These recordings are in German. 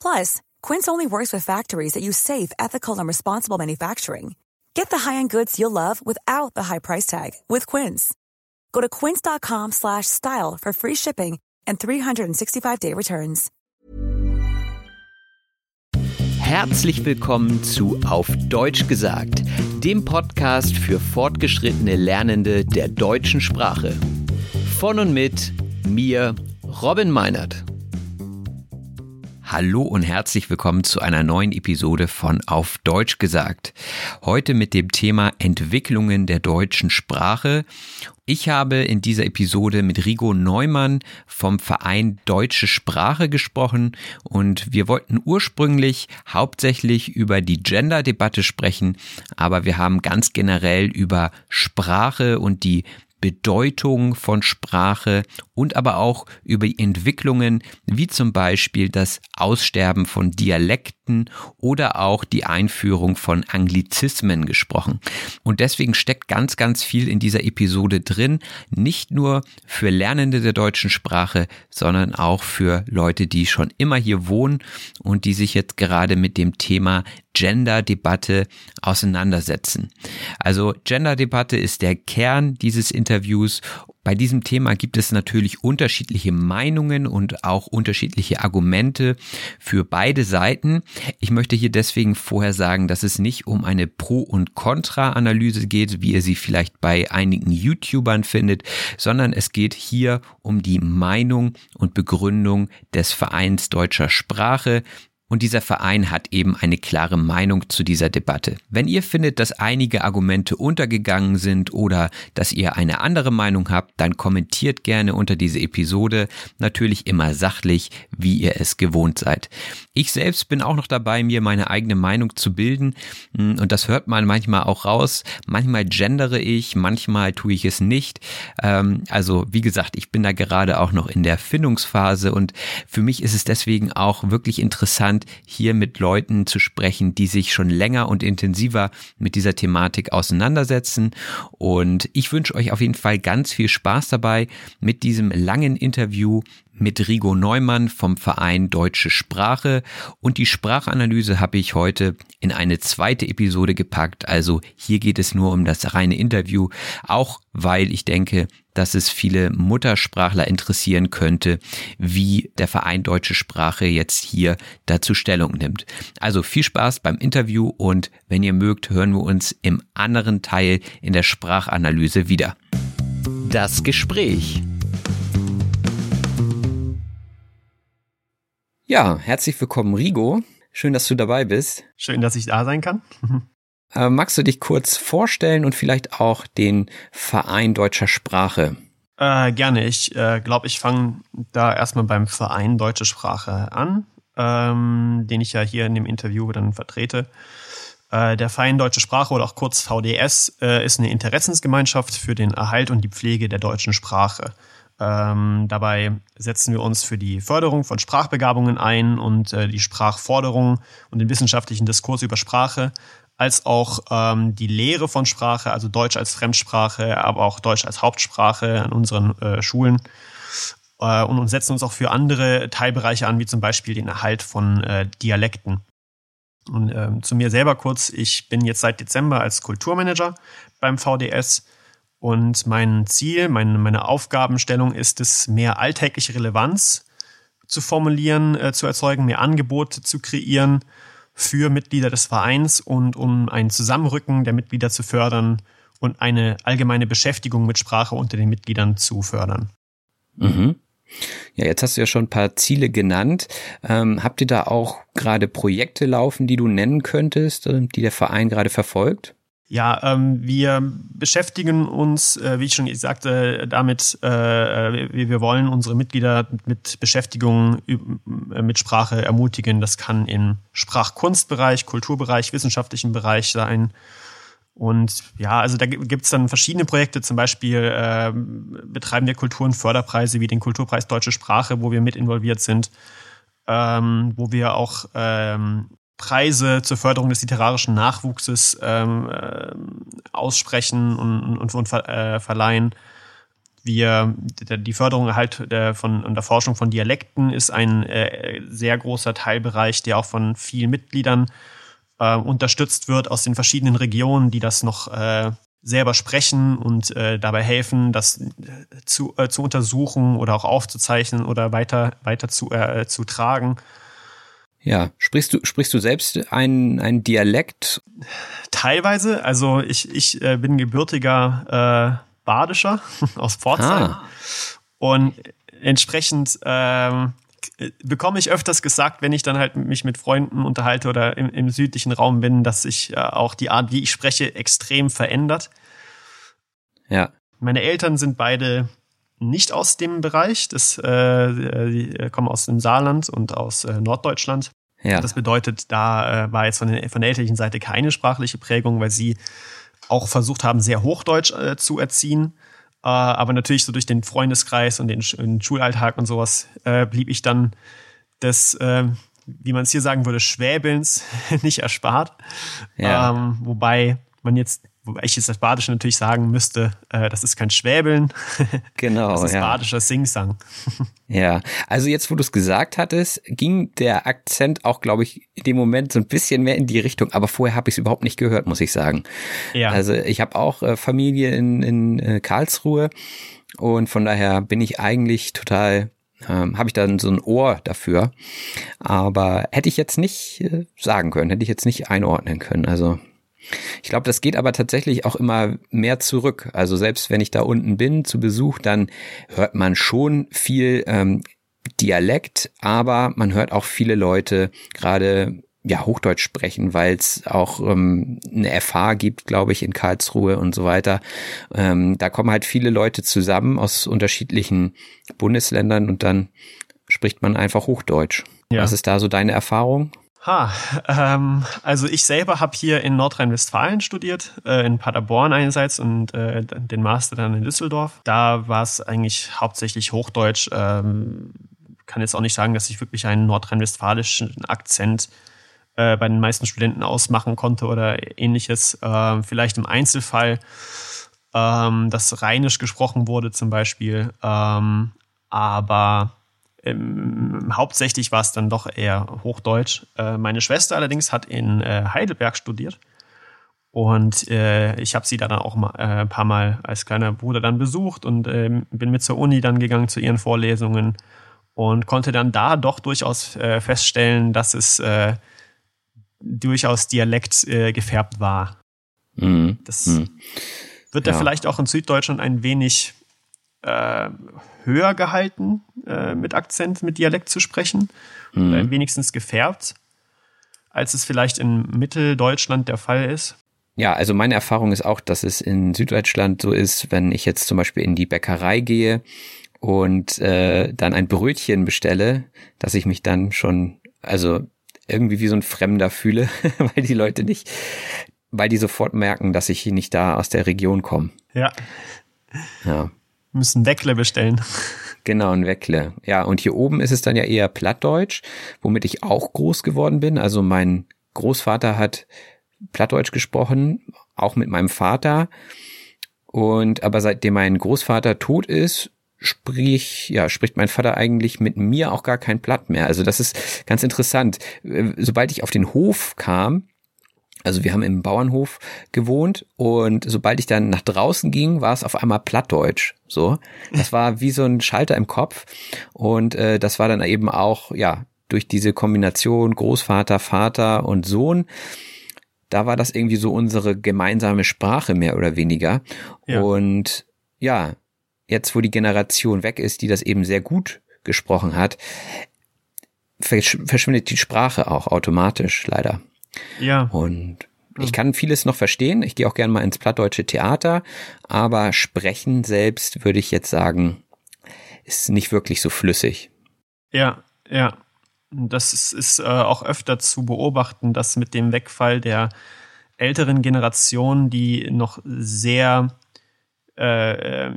Plus, Quince only works with factories that use safe, ethical, and responsible manufacturing. Get the high-end goods you'll love without the high price tag with Quince. Go to quince.com slash style for free shipping and 365-day returns. Herzlich willkommen zu Auf Deutsch gesagt, dem Podcast für fortgeschrittene Lernende der deutschen Sprache. Von und mit mir, Robin Meinert. Hallo und herzlich willkommen zu einer neuen Episode von Auf Deutsch gesagt. Heute mit dem Thema Entwicklungen der deutschen Sprache. Ich habe in dieser Episode mit Rigo Neumann vom Verein Deutsche Sprache gesprochen und wir wollten ursprünglich hauptsächlich über die Gender-Debatte sprechen, aber wir haben ganz generell über Sprache und die Bedeutung von Sprache und aber auch über Entwicklungen wie zum Beispiel das Aussterben von Dialekten oder auch die Einführung von Anglizismen gesprochen. Und deswegen steckt ganz, ganz viel in dieser Episode drin, nicht nur für Lernende der deutschen Sprache, sondern auch für Leute, die schon immer hier wohnen und die sich jetzt gerade mit dem Thema Gender-Debatte auseinandersetzen. Also Gender-Debatte ist der Kern dieses Interviews bei diesem Thema gibt es natürlich unterschiedliche Meinungen und auch unterschiedliche Argumente für beide Seiten. Ich möchte hier deswegen vorher sagen, dass es nicht um eine Pro- und Contra-Analyse geht, wie ihr sie vielleicht bei einigen YouTubern findet, sondern es geht hier um die Meinung und Begründung des Vereins deutscher Sprache, und dieser Verein hat eben eine klare Meinung zu dieser Debatte. Wenn ihr findet, dass einige Argumente untergegangen sind oder dass ihr eine andere Meinung habt, dann kommentiert gerne unter diese Episode, natürlich immer sachlich, wie ihr es gewohnt seid. Ich selbst bin auch noch dabei, mir meine eigene Meinung zu bilden hm, und das hört man manchmal auch raus. Manchmal gendere ich, manchmal tue ich es nicht. Ähm, also wie gesagt, ich bin da gerade auch noch in der Findungsphase und für mich ist es deswegen auch wirklich interessant, spannend, hier mit Leuten zu sprechen, die sich schon länger und intensiver mit dieser Thematik auseinandersetzen. Und ich wünsche euch auf jeden Fall ganz viel Spaß dabei mit diesem langen Interview mit Rigo Neumann vom Verein Deutsche Sprache und die Sprachanalyse habe ich heute in eine zweite Episode gepackt. Also hier geht es nur um das reine Interview, auch weil ich denke, dass es viele Muttersprachler interessieren könnte, wie der Verein Deutsche Sprache jetzt hier dazu Stellung nimmt. Also viel Spaß beim Interview und wenn ihr mögt, hören wir uns im anderen Teil in der Sprachanalyse wieder. Das Gespräch. Ja, herzlich willkommen, Rigo. Schön, dass du dabei bist. Schön, dass ich da sein kann. Äh, magst du dich kurz vorstellen und vielleicht auch den Verein deutscher Sprache? Äh, gerne. Ich äh, glaube, ich fange da erstmal beim Verein Deutsche Sprache an, ähm, den ich ja hier in dem Interview dann vertrete. Äh, der Verein Deutsche Sprache oder auch kurz VDS äh, ist eine Interessensgemeinschaft für den Erhalt und die Pflege der deutschen Sprache. Ähm, dabei setzen wir uns für die Förderung von Sprachbegabungen ein und äh, die Sprachforderung und den wissenschaftlichen Diskurs über Sprache, als auch ähm, die Lehre von Sprache, also Deutsch als Fremdsprache, aber auch Deutsch als Hauptsprache an unseren äh, Schulen. Äh, und, und setzen uns auch für andere Teilbereiche an, wie zum Beispiel den Erhalt von äh, Dialekten. Und ähm, zu mir selber kurz, ich bin jetzt seit Dezember als Kulturmanager beim VDS und mein Ziel, meine, meine Aufgabenstellung ist es, mehr alltägliche Relevanz zu formulieren, äh, zu erzeugen, mehr Angebote zu kreieren für Mitglieder des Vereins und um ein Zusammenrücken der Mitglieder zu fördern und eine allgemeine Beschäftigung mit Sprache unter den Mitgliedern zu fördern. Mhm. Ja, jetzt hast du ja schon ein paar Ziele genannt. Ähm, habt ihr da auch gerade Projekte laufen, die du nennen könntest, äh, die der Verein gerade verfolgt? Ja, ähm, wir beschäftigen uns, äh, wie ich schon sagte, damit, äh, wir, wir wollen unsere Mitglieder mit Beschäftigung äh, mit Sprache ermutigen. Das kann im Sprachkunstbereich, Kulturbereich, wissenschaftlichen Bereich sein. Und ja, also da gibt es dann verschiedene Projekte, zum Beispiel äh, betreiben wir Kulturenförderpreise wie den Kulturpreis Deutsche Sprache, wo wir mit involviert sind, ähm, wo wir auch ähm, Preise zur Förderung des literarischen Nachwuchses ähm, äh, aussprechen und, und, und ver, äh, verleihen. Wir, die Förderung halt der, von und der Forschung von Dialekten ist ein äh, sehr großer Teilbereich, der auch von vielen Mitgliedern äh, unterstützt wird aus den verschiedenen Regionen, die das noch äh, selber sprechen und äh, dabei helfen, das äh, zu, äh, zu untersuchen oder auch aufzuzeichnen oder weiter, weiter zu, äh, zu tragen. Ja, sprichst du, sprichst du selbst einen, einen Dialekt? Teilweise. Also ich, ich äh, bin gebürtiger äh, Badischer aus Pforzheim. Ah. Und entsprechend ähm, bekomme ich öfters gesagt, wenn ich dann halt mich mit Freunden unterhalte oder im, im südlichen Raum bin, dass sich äh, auch die Art, wie ich spreche, extrem verändert. Ja. Meine Eltern sind beide nicht aus dem Bereich. Das, äh, die kommen aus dem Saarland und aus äh, Norddeutschland. Ja. Das bedeutet, da äh, war jetzt von, den, von der elterlichen Seite keine sprachliche Prägung, weil sie auch versucht haben, sehr Hochdeutsch äh, zu erziehen. Äh, aber natürlich so durch den Freundeskreis und den, den Schulalltag und sowas äh, blieb ich dann des, äh, wie man es hier sagen würde, Schwäbelns nicht erspart. Ja. Ähm, wobei man jetzt Wobei ich jetzt das Badische natürlich sagen müsste, äh, das ist kein Schwäbeln. Genau. das ist ja. badischer Singsang. Ja, also jetzt, wo du es gesagt hattest, ging der Akzent auch, glaube ich, in dem Moment so ein bisschen mehr in die Richtung, aber vorher habe ich es überhaupt nicht gehört, muss ich sagen. Ja. Also ich habe auch äh, Familie in, in äh, Karlsruhe und von daher bin ich eigentlich total ähm, habe ich dann so ein Ohr dafür. Aber hätte ich jetzt nicht äh, sagen können, hätte ich jetzt nicht einordnen können. Also ich glaube, das geht aber tatsächlich auch immer mehr zurück. Also selbst wenn ich da unten bin zu Besuch, dann hört man schon viel ähm, Dialekt, aber man hört auch viele Leute gerade ja Hochdeutsch sprechen, weil es auch ähm, eine FH gibt, glaube ich, in Karlsruhe und so weiter. Ähm, da kommen halt viele Leute zusammen aus unterschiedlichen Bundesländern und dann spricht man einfach Hochdeutsch. Ja. Was ist da so deine Erfahrung? Ha, ähm, also ich selber habe hier in Nordrhein-Westfalen studiert, äh, in Paderborn einerseits und äh, den Master dann in Düsseldorf. Da war es eigentlich hauptsächlich Hochdeutsch. Ähm, kann jetzt auch nicht sagen, dass ich wirklich einen nordrhein-westfälischen Akzent äh, bei den meisten Studenten ausmachen konnte oder ähnliches. Äh, vielleicht im Einzelfall, ähm, dass Rheinisch gesprochen wurde zum Beispiel. Ähm, aber ähm, hauptsächlich war es dann doch eher Hochdeutsch. Äh, meine Schwester allerdings hat in äh, Heidelberg studiert. Und äh, ich habe sie dann auch mal, äh, ein paar Mal als kleiner Bruder dann besucht und ähm, bin mit zur Uni dann gegangen zu ihren Vorlesungen und konnte dann da doch durchaus äh, feststellen, dass es äh, durchaus Dialekt äh, gefärbt war. Mhm. Das mhm. wird ja. da vielleicht auch in Süddeutschland ein wenig äh, höher gehalten, äh, mit Akzent, mit Dialekt zu sprechen. Mhm. Oder wenigstens gefärbt, als es vielleicht in Mitteldeutschland der Fall ist. Ja, also meine Erfahrung ist auch, dass es in Süddeutschland so ist, wenn ich jetzt zum Beispiel in die Bäckerei gehe und äh, dann ein Brötchen bestelle, dass ich mich dann schon, also irgendwie wie so ein Fremder fühle, weil die Leute nicht, weil die sofort merken, dass ich nicht da aus der Region komme. Ja. Ja müssen Weckle bestellen. Genau, ein Weckle. Ja, und hier oben ist es dann ja eher Plattdeutsch, womit ich auch groß geworden bin. Also mein Großvater hat Plattdeutsch gesprochen, auch mit meinem Vater. Und aber seitdem mein Großvater tot ist, sprich, ja, spricht mein Vater eigentlich mit mir auch gar kein Blatt mehr. Also das ist ganz interessant. Äh, sobald ich auf den Hof kam, also wir haben im Bauernhof gewohnt und sobald ich dann nach draußen ging, war es auf einmal Plattdeutsch. So, das war wie so ein Schalter im Kopf und äh, das war dann eben auch ja durch diese Kombination Großvater, Vater und Sohn. Da war das irgendwie so unsere gemeinsame Sprache mehr oder weniger. Ja. Und ja, jetzt wo die Generation weg ist, die das eben sehr gut gesprochen hat, verschwindet die Sprache auch automatisch leider. Ja. Und ich kann vieles noch verstehen. Ich gehe auch gerne mal ins plattdeutsche Theater, aber sprechen selbst würde ich jetzt sagen, ist nicht wirklich so flüssig. Ja, ja. Das ist, ist äh, auch öfter zu beobachten, dass mit dem Wegfall der älteren Generation, die noch sehr äh, äh,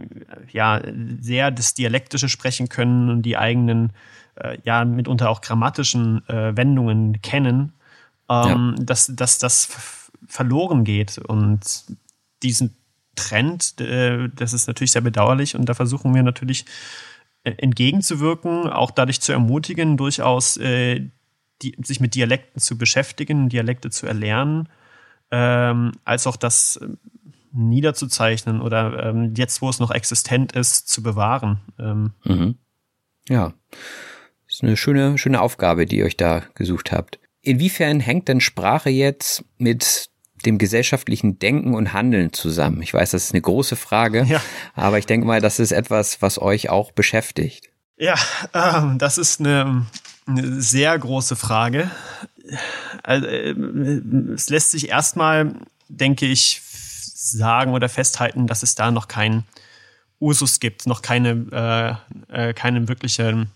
ja, sehr das Dialektische sprechen können und die eigenen, äh, ja, mitunter auch grammatischen äh, Wendungen kennen, ähm, ja. dass, dass das verloren geht. Und diesen Trend, äh, das ist natürlich sehr bedauerlich und da versuchen wir natürlich äh, entgegenzuwirken, auch dadurch zu ermutigen, durchaus äh, die, sich mit Dialekten zu beschäftigen, Dialekte zu erlernen, ähm, als auch das äh, niederzuzeichnen oder ähm, jetzt, wo es noch existent ist, zu bewahren. Ähm. Mhm. Ja, das ist eine schöne, schöne Aufgabe, die ihr euch da gesucht habt. Inwiefern hängt denn Sprache jetzt mit dem gesellschaftlichen Denken und Handeln zusammen? Ich weiß, das ist eine große Frage, ja. aber ich denke mal, das ist etwas, was euch auch beschäftigt. Ja, ähm, das ist eine, eine, sehr große Frage. Also, äh, es lässt sich erstmal, denke ich, sagen oder festhalten, dass es da noch keinen Usus gibt, noch keine, äh, äh, keine wirkliche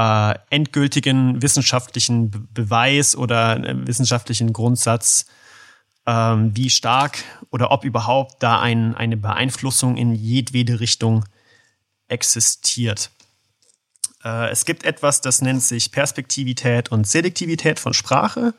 äh, endgültigen wissenschaftlichen Be Beweis oder äh, wissenschaftlichen Grundsatz, ähm, wie stark oder ob überhaupt da ein, eine Beeinflussung in jedwede Richtung existiert. Äh, es gibt etwas, das nennt sich Perspektivität und Selektivität von Sprache.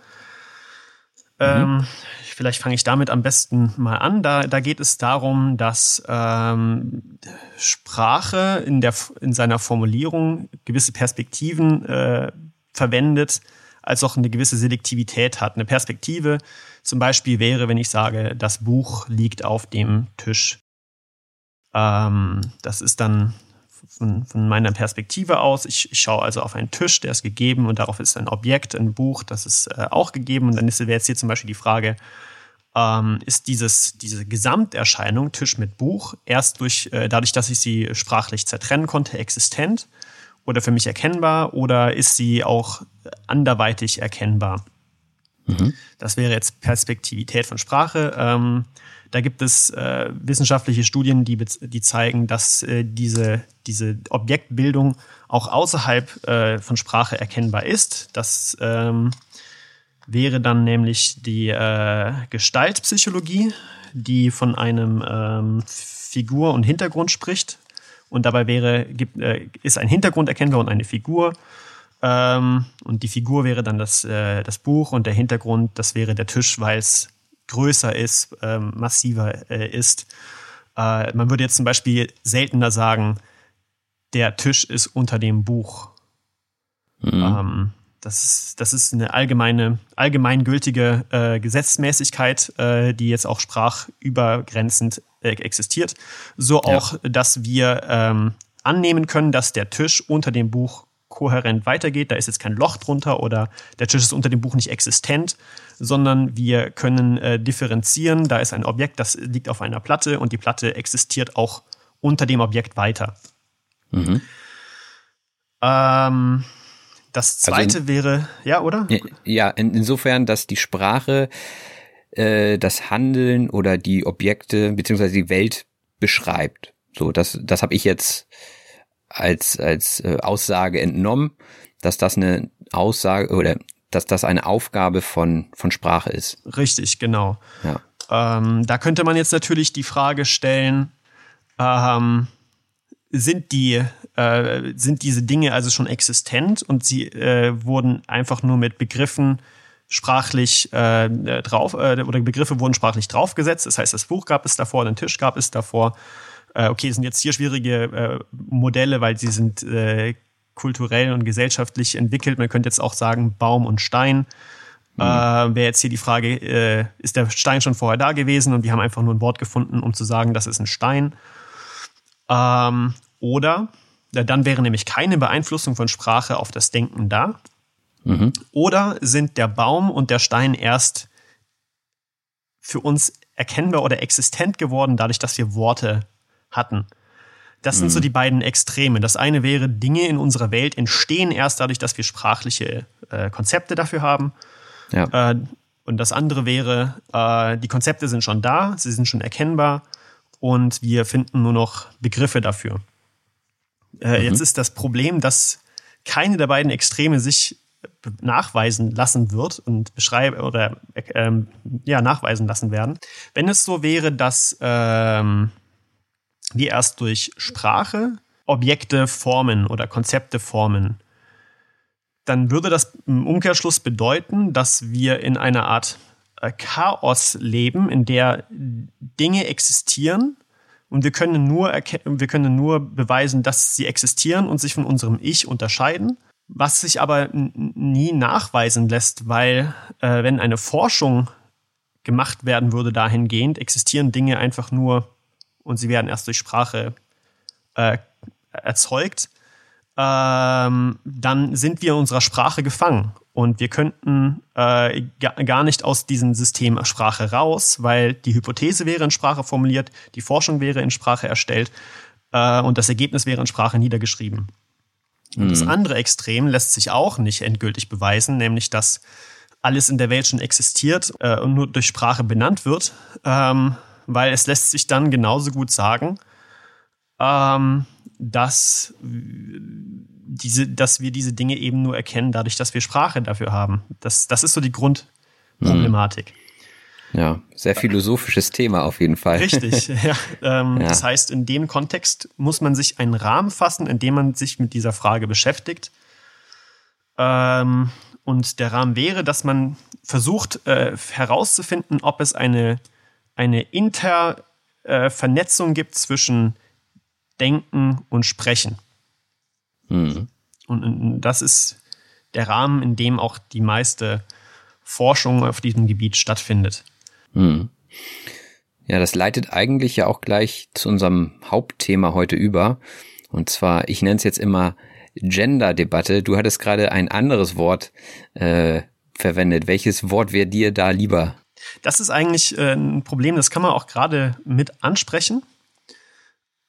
Mhm. Ähm, vielleicht fange ich damit am besten mal an. Da, da geht es darum, dass ähm, Sprache in, der, in seiner Formulierung gewisse Perspektiven äh, verwendet, als auch eine gewisse Selektivität hat. Eine Perspektive zum Beispiel wäre, wenn ich sage, das Buch liegt auf dem Tisch. Ähm, das ist dann von, von, meiner Perspektive aus. Ich, ich, schaue also auf einen Tisch, der ist gegeben und darauf ist ein Objekt, ein Buch, das ist äh, auch gegeben. Und dann wäre jetzt hier zum Beispiel die Frage, ähm, ist dieses, diese Gesamterscheinung Tisch mit Buch erst durch, äh, dadurch, dass ich sie sprachlich zertrennen konnte, existent oder für mich erkennbar oder ist sie auch anderweitig erkennbar? Mhm. Das wäre jetzt Perspektivität von Sprache. Ähm, da gibt es äh, wissenschaftliche Studien, die, die zeigen, dass äh, diese, diese Objektbildung auch außerhalb äh, von Sprache erkennbar ist. Das ähm, wäre dann nämlich die äh, Gestaltpsychologie, die von einem ähm, Figur und Hintergrund spricht. Und dabei wäre, gibt, äh, ist ein Hintergrund erkennbar und eine Figur. Ähm, und die Figur wäre dann das, äh, das Buch und der Hintergrund, das wäre der Tisch, weil es größer ist, ähm, massiver äh, ist. Äh, man würde jetzt zum Beispiel seltener sagen, der Tisch ist unter dem Buch. Mhm. Ähm, das ist, das ist eine allgemeine, allgemeingültige äh, Gesetzmäßigkeit, äh, die jetzt auch sprachübergrenzend äh, existiert. So auch, ja. dass wir ähm, annehmen können, dass der Tisch unter dem Buch kohärent weitergeht. Da ist jetzt kein Loch drunter oder der Tisch ist unter dem Buch nicht existent, sondern wir können äh, differenzieren. Da ist ein Objekt, das liegt auf einer Platte und die Platte existiert auch unter dem Objekt weiter. Mhm. Ähm, das also zweite also in, wäre, ja, oder? Ja, in, insofern, dass die Sprache äh, das Handeln oder die Objekte beziehungsweise die Welt beschreibt. So, das, das habe ich jetzt als, als äh, Aussage entnommen, dass das eine Aussage oder dass das eine Aufgabe von, von Sprache ist. Richtig, genau. Ja. Ähm, da könnte man jetzt natürlich die Frage stellen, ähm, sind die äh, sind diese Dinge also schon existent und sie äh, wurden einfach nur mit Begriffen sprachlich äh, drauf äh, oder Begriffe wurden sprachlich draufgesetzt. Das heißt, das Buch gab es davor, den Tisch gab es davor äh, okay, es sind jetzt hier schwierige äh, Modelle, weil sie sind äh, kulturell und gesellschaftlich entwickelt. Man könnte jetzt auch sagen Baum und Stein. Mhm. Äh, Wäre jetzt hier die Frage, äh, ist der Stein schon vorher da gewesen und wir haben einfach nur ein Wort gefunden, um zu sagen, das ist ein Stein. Ähm, oder, dann wäre nämlich keine Beeinflussung von Sprache auf das Denken da. Mhm. Oder sind der Baum und der Stein erst für uns erkennbar oder existent geworden, dadurch, dass wir Worte hatten. Das sind so mhm. die beiden Extreme. Das eine wäre, Dinge in unserer Welt entstehen erst dadurch, dass wir sprachliche äh, Konzepte dafür haben. Ja. Äh, und das andere wäre, äh, die Konzepte sind schon da, sie sind schon erkennbar und wir finden nur noch Begriffe dafür. Äh, mhm. Jetzt ist das Problem, dass keine der beiden Extreme sich nachweisen lassen wird und beschreiben oder ähm, ja nachweisen lassen werden. Wenn es so wäre, dass ähm, wir erst durch Sprache Objekte formen oder Konzepte formen, dann würde das im Umkehrschluss bedeuten, dass wir in einer Art äh, Chaos leben, in der Dinge existieren und wir können nur wir können nur beweisen, dass sie existieren und sich von unserem Ich unterscheiden was sich aber nie nachweisen lässt, weil äh, wenn eine Forschung gemacht werden würde dahingehend, existieren Dinge einfach nur und sie werden erst durch Sprache äh, erzeugt, ähm, dann sind wir in unserer Sprache gefangen und wir könnten äh, gar nicht aus diesem System Sprache raus, weil die Hypothese wäre in Sprache formuliert, die Forschung wäre in Sprache erstellt äh, und das Ergebnis wäre in Sprache niedergeschrieben. Und das mhm. andere Extrem lässt sich auch nicht endgültig beweisen, nämlich dass alles in der Welt schon existiert äh, und nur durch Sprache benannt wird, ähm, weil es lässt sich dann genauso gut sagen, ähm, dass, diese, dass wir diese Dinge eben nur erkennen, dadurch, dass wir Sprache dafür haben. Das, das ist so die Grundproblematik. Mhm. Ja, sehr philosophisches Thema auf jeden Fall. Richtig, ja. Ähm, ja. Das heißt, in dem Kontext muss man sich einen Rahmen fassen, in dem man sich mit dieser Frage beschäftigt. Ähm, und der Rahmen wäre, dass versucht äh, herauszufinden, ob es eine, eine Intervernetzung äh, gibt zwischen Denken und Sprechen. Mhm. Und, und das ist der Rahmen, in dem auch die meiste Forschung auf diesem Gebiet stattfindet. Hm. Ja, das leitet eigentlich ja auch gleich zu unserem Hauptthema heute über. Und zwar, ich nenne es jetzt immer Gender-Debatte. Du hattest gerade ein anderes Wort äh, verwendet. Welches Wort wäre dir da lieber? Das ist eigentlich äh, ein Problem, das kann man auch gerade mit ansprechen.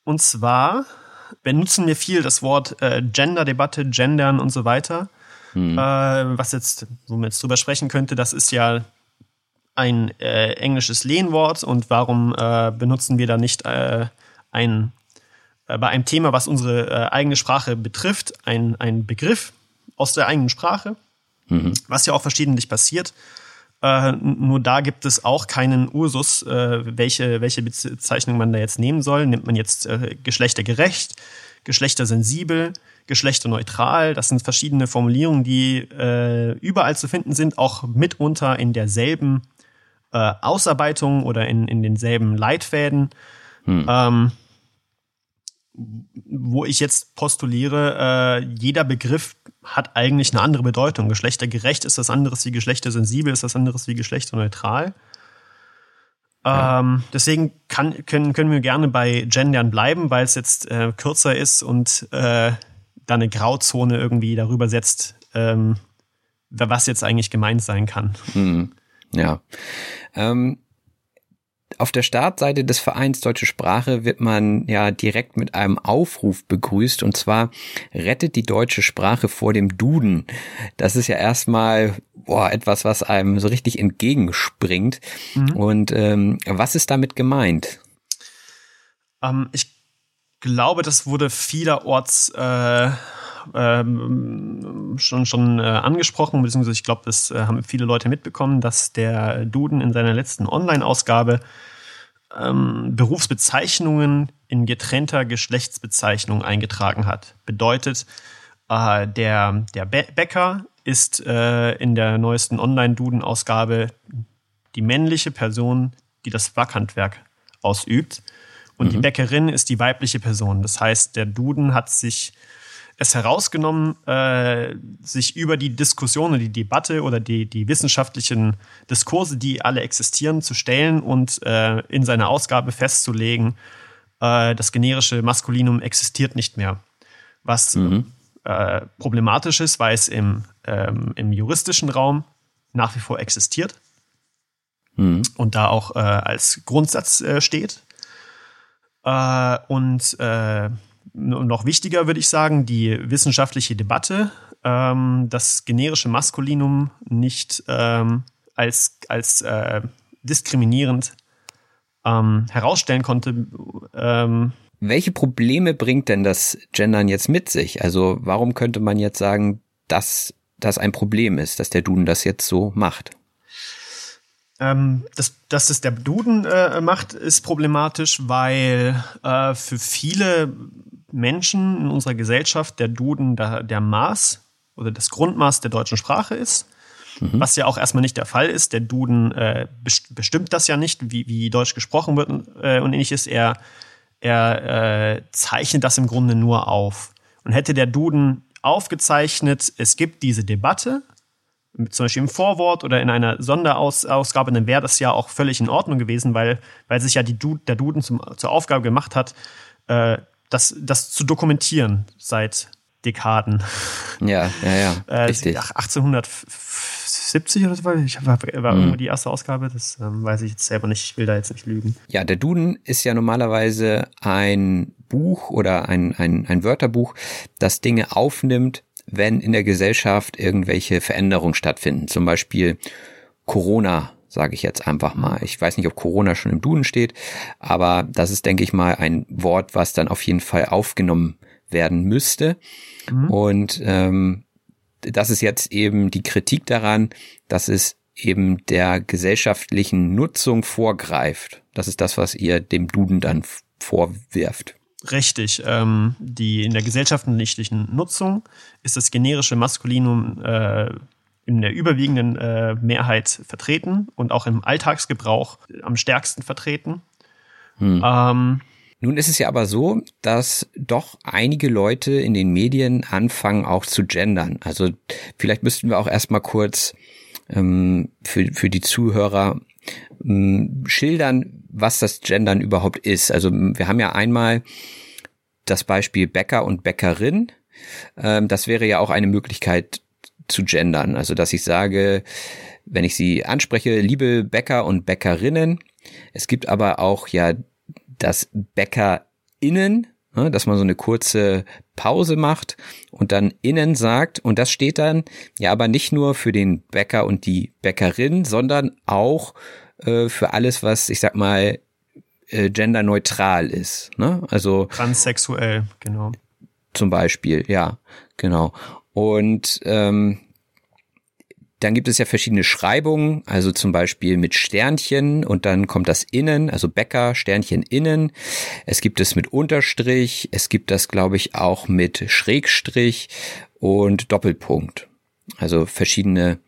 Und zwar benutzen wir viel das Wort äh, Gender-Debatte, Gendern und so weiter. Hm. Äh, was jetzt, wo man jetzt drüber sprechen könnte, das ist ja ein äh, englisches Lehnwort und warum äh, benutzen wir da nicht äh, ein, bei einem Thema, was unsere eigene Sprache betrifft, ein, ein Begriff aus der eigenen Sprache, mhm. was ja auch verschiedentlich passiert. Äh, nur da gibt es auch keinen Ursus, welche, welche Bezeichnung man da jetzt nehmen soll. Nimmt man jetzt geschlechtergerecht, geschlechtersensibel, geschlechterneutral. Das sind verschiedene Formulierungen, die äh, überall zu finden sind, auch mitunter in derselben äh, Ausarbeitungen oder in, in denselben Leitfäden. Hm. Ähm, wo ich jetzt postuliere, äh, jeder Begriff hat eigentlich eine andere Bedeutung. Geschlechtergerecht ist das anderes wie geschlechtersensibel, ist das anderes wie geschlechterneutral. Ja. Ähm, deswegen kann, können, können wir gerne bei Gendern bleiben, weil es jetzt äh, kürzer ist und äh, da eine Grauzone irgendwie darüber setzt, ähm, was jetzt eigentlich gemeint sein kann. Hm. Ja. Ähm, auf der Startseite des Vereins Deutsche Sprache wird man ja direkt mit einem Aufruf begrüßt und zwar rettet die deutsche Sprache vor dem Duden. Das ist ja erstmal boah, etwas, was einem so richtig entgegenspringt. Mhm. Und ähm, was ist damit gemeint? Ähm, ich glaube, das wurde vielerorts äh, ähm, schon, schon äh, angesprochen, beziehungsweise ich glaube, das äh, haben viele Leute mitbekommen, dass der Duden in seiner letzten Online-Ausgabe ähm, Berufsbezeichnungen in getrennter Geschlechtsbezeichnung eingetragen hat. Bedeutet, äh, der, der Bäcker ist äh, in der neuesten Online-Duden-Ausgabe die männliche Person, die das Backhandwerk ausübt. und mhm. die Bäckerin ist die weibliche Person. Das heißt, der Duden hat sich es herausgenommen, äh, sich über die Diskussion die Debatte oder die, die wissenschaftlichen Diskurse, die alle existieren, zu stellen und äh, in seiner Ausgabe festzulegen, äh, das generische Maskulinum existiert nicht mehr. Was mhm. äh, problematisch ist, weil es im, ähm, im juristischen Raum nach wie vor existiert mhm. und da auch äh, als Grundsatz äh, steht. Und noch wichtiger würde ich sagen, die wissenschaftliche Debatte, ähm, das generische Maskulinum nicht ähm, als, als äh, diskriminierend ähm, herausstellen konnte. Ähm, Welche Probleme bringt denn das Gendern jetzt mit sich? Also warum könnte man jetzt sagen, dass das ein Problem ist, dass der Duden das jetzt so macht? Ähm, dass, dass das der Duden äh, macht, ist problematisch, weil äh, für viele Menschen in unserer Gesellschaft der Duden der, der Maß oder das Grundmaß der deutschen Sprache ist. Mhm. Was ja auch erstmal nicht der Fall ist. Der Duden äh, bestimmt das ja nicht, wie, wie Deutsch gesprochen wird äh, und ähnliches. Er, er äh, zeichnet das im Grunde nur auf. Und hätte der Duden aufgezeichnet, es gibt diese Debatte, zum Beispiel im Vorwort oder in einer Sonderausgabe, dann wäre das ja auch völlig in Ordnung gewesen, weil, weil sich ja die du der Duden zum, zur Aufgabe gemacht hat, äh, das, das zu dokumentieren seit Dekaden. Ja, ja, ja. Äh, richtig. 1870 oder so, ich war, war mhm. irgendwo die erste Ausgabe, das ähm, weiß ich jetzt selber nicht, ich will da jetzt nicht lügen. Ja, der Duden ist ja normalerweise ein Buch oder ein, ein, ein Wörterbuch, das Dinge aufnimmt, wenn in der Gesellschaft irgendwelche Veränderungen stattfinden. Zum Beispiel Corona sage ich jetzt einfach mal. Ich weiß nicht, ob Corona schon im Duden steht, aber das ist, denke ich mal, ein Wort, was dann auf jeden Fall aufgenommen werden müsste. Mhm. Und ähm, das ist jetzt eben die Kritik daran, dass es eben der gesellschaftlichen Nutzung vorgreift. Das ist das, was ihr dem Duden dann vorwirft. Richtig. Ähm, die in der gesellschaftlichen Nutzung ist das generische Maskulinum äh, in der überwiegenden äh, Mehrheit vertreten und auch im Alltagsgebrauch am stärksten vertreten. Hm. Ähm, nun ist es ja aber so, dass doch einige Leute in den Medien anfangen auch zu gendern. Also vielleicht müssten wir auch erstmal kurz ähm, für, für die Zuhörer ähm, schildern, was das Gendern überhaupt ist. Also wir haben ja einmal das Beispiel Bäcker und Bäckerin. Ähm, das wäre ja auch eine Möglichkeit, zu gendern. Also, dass ich sage, wenn ich sie anspreche, liebe Bäcker und Bäckerinnen, es gibt aber auch ja das BäckerInnen, ne, dass man so eine kurze Pause macht und dann innen sagt. Und das steht dann ja aber nicht nur für den Bäcker und die Bäckerin, sondern auch äh, für alles, was ich sag mal äh, genderneutral ist. Ne? Also transsexuell, genau. Zum Beispiel, ja, genau. Und ähm, dann gibt es ja verschiedene Schreibungen, also zum Beispiel mit Sternchen und dann kommt das Innen, also Bäcker, Sternchen innen. Es gibt es mit Unterstrich, es gibt das, glaube ich, auch mit Schrägstrich und Doppelpunkt. Also verschiedene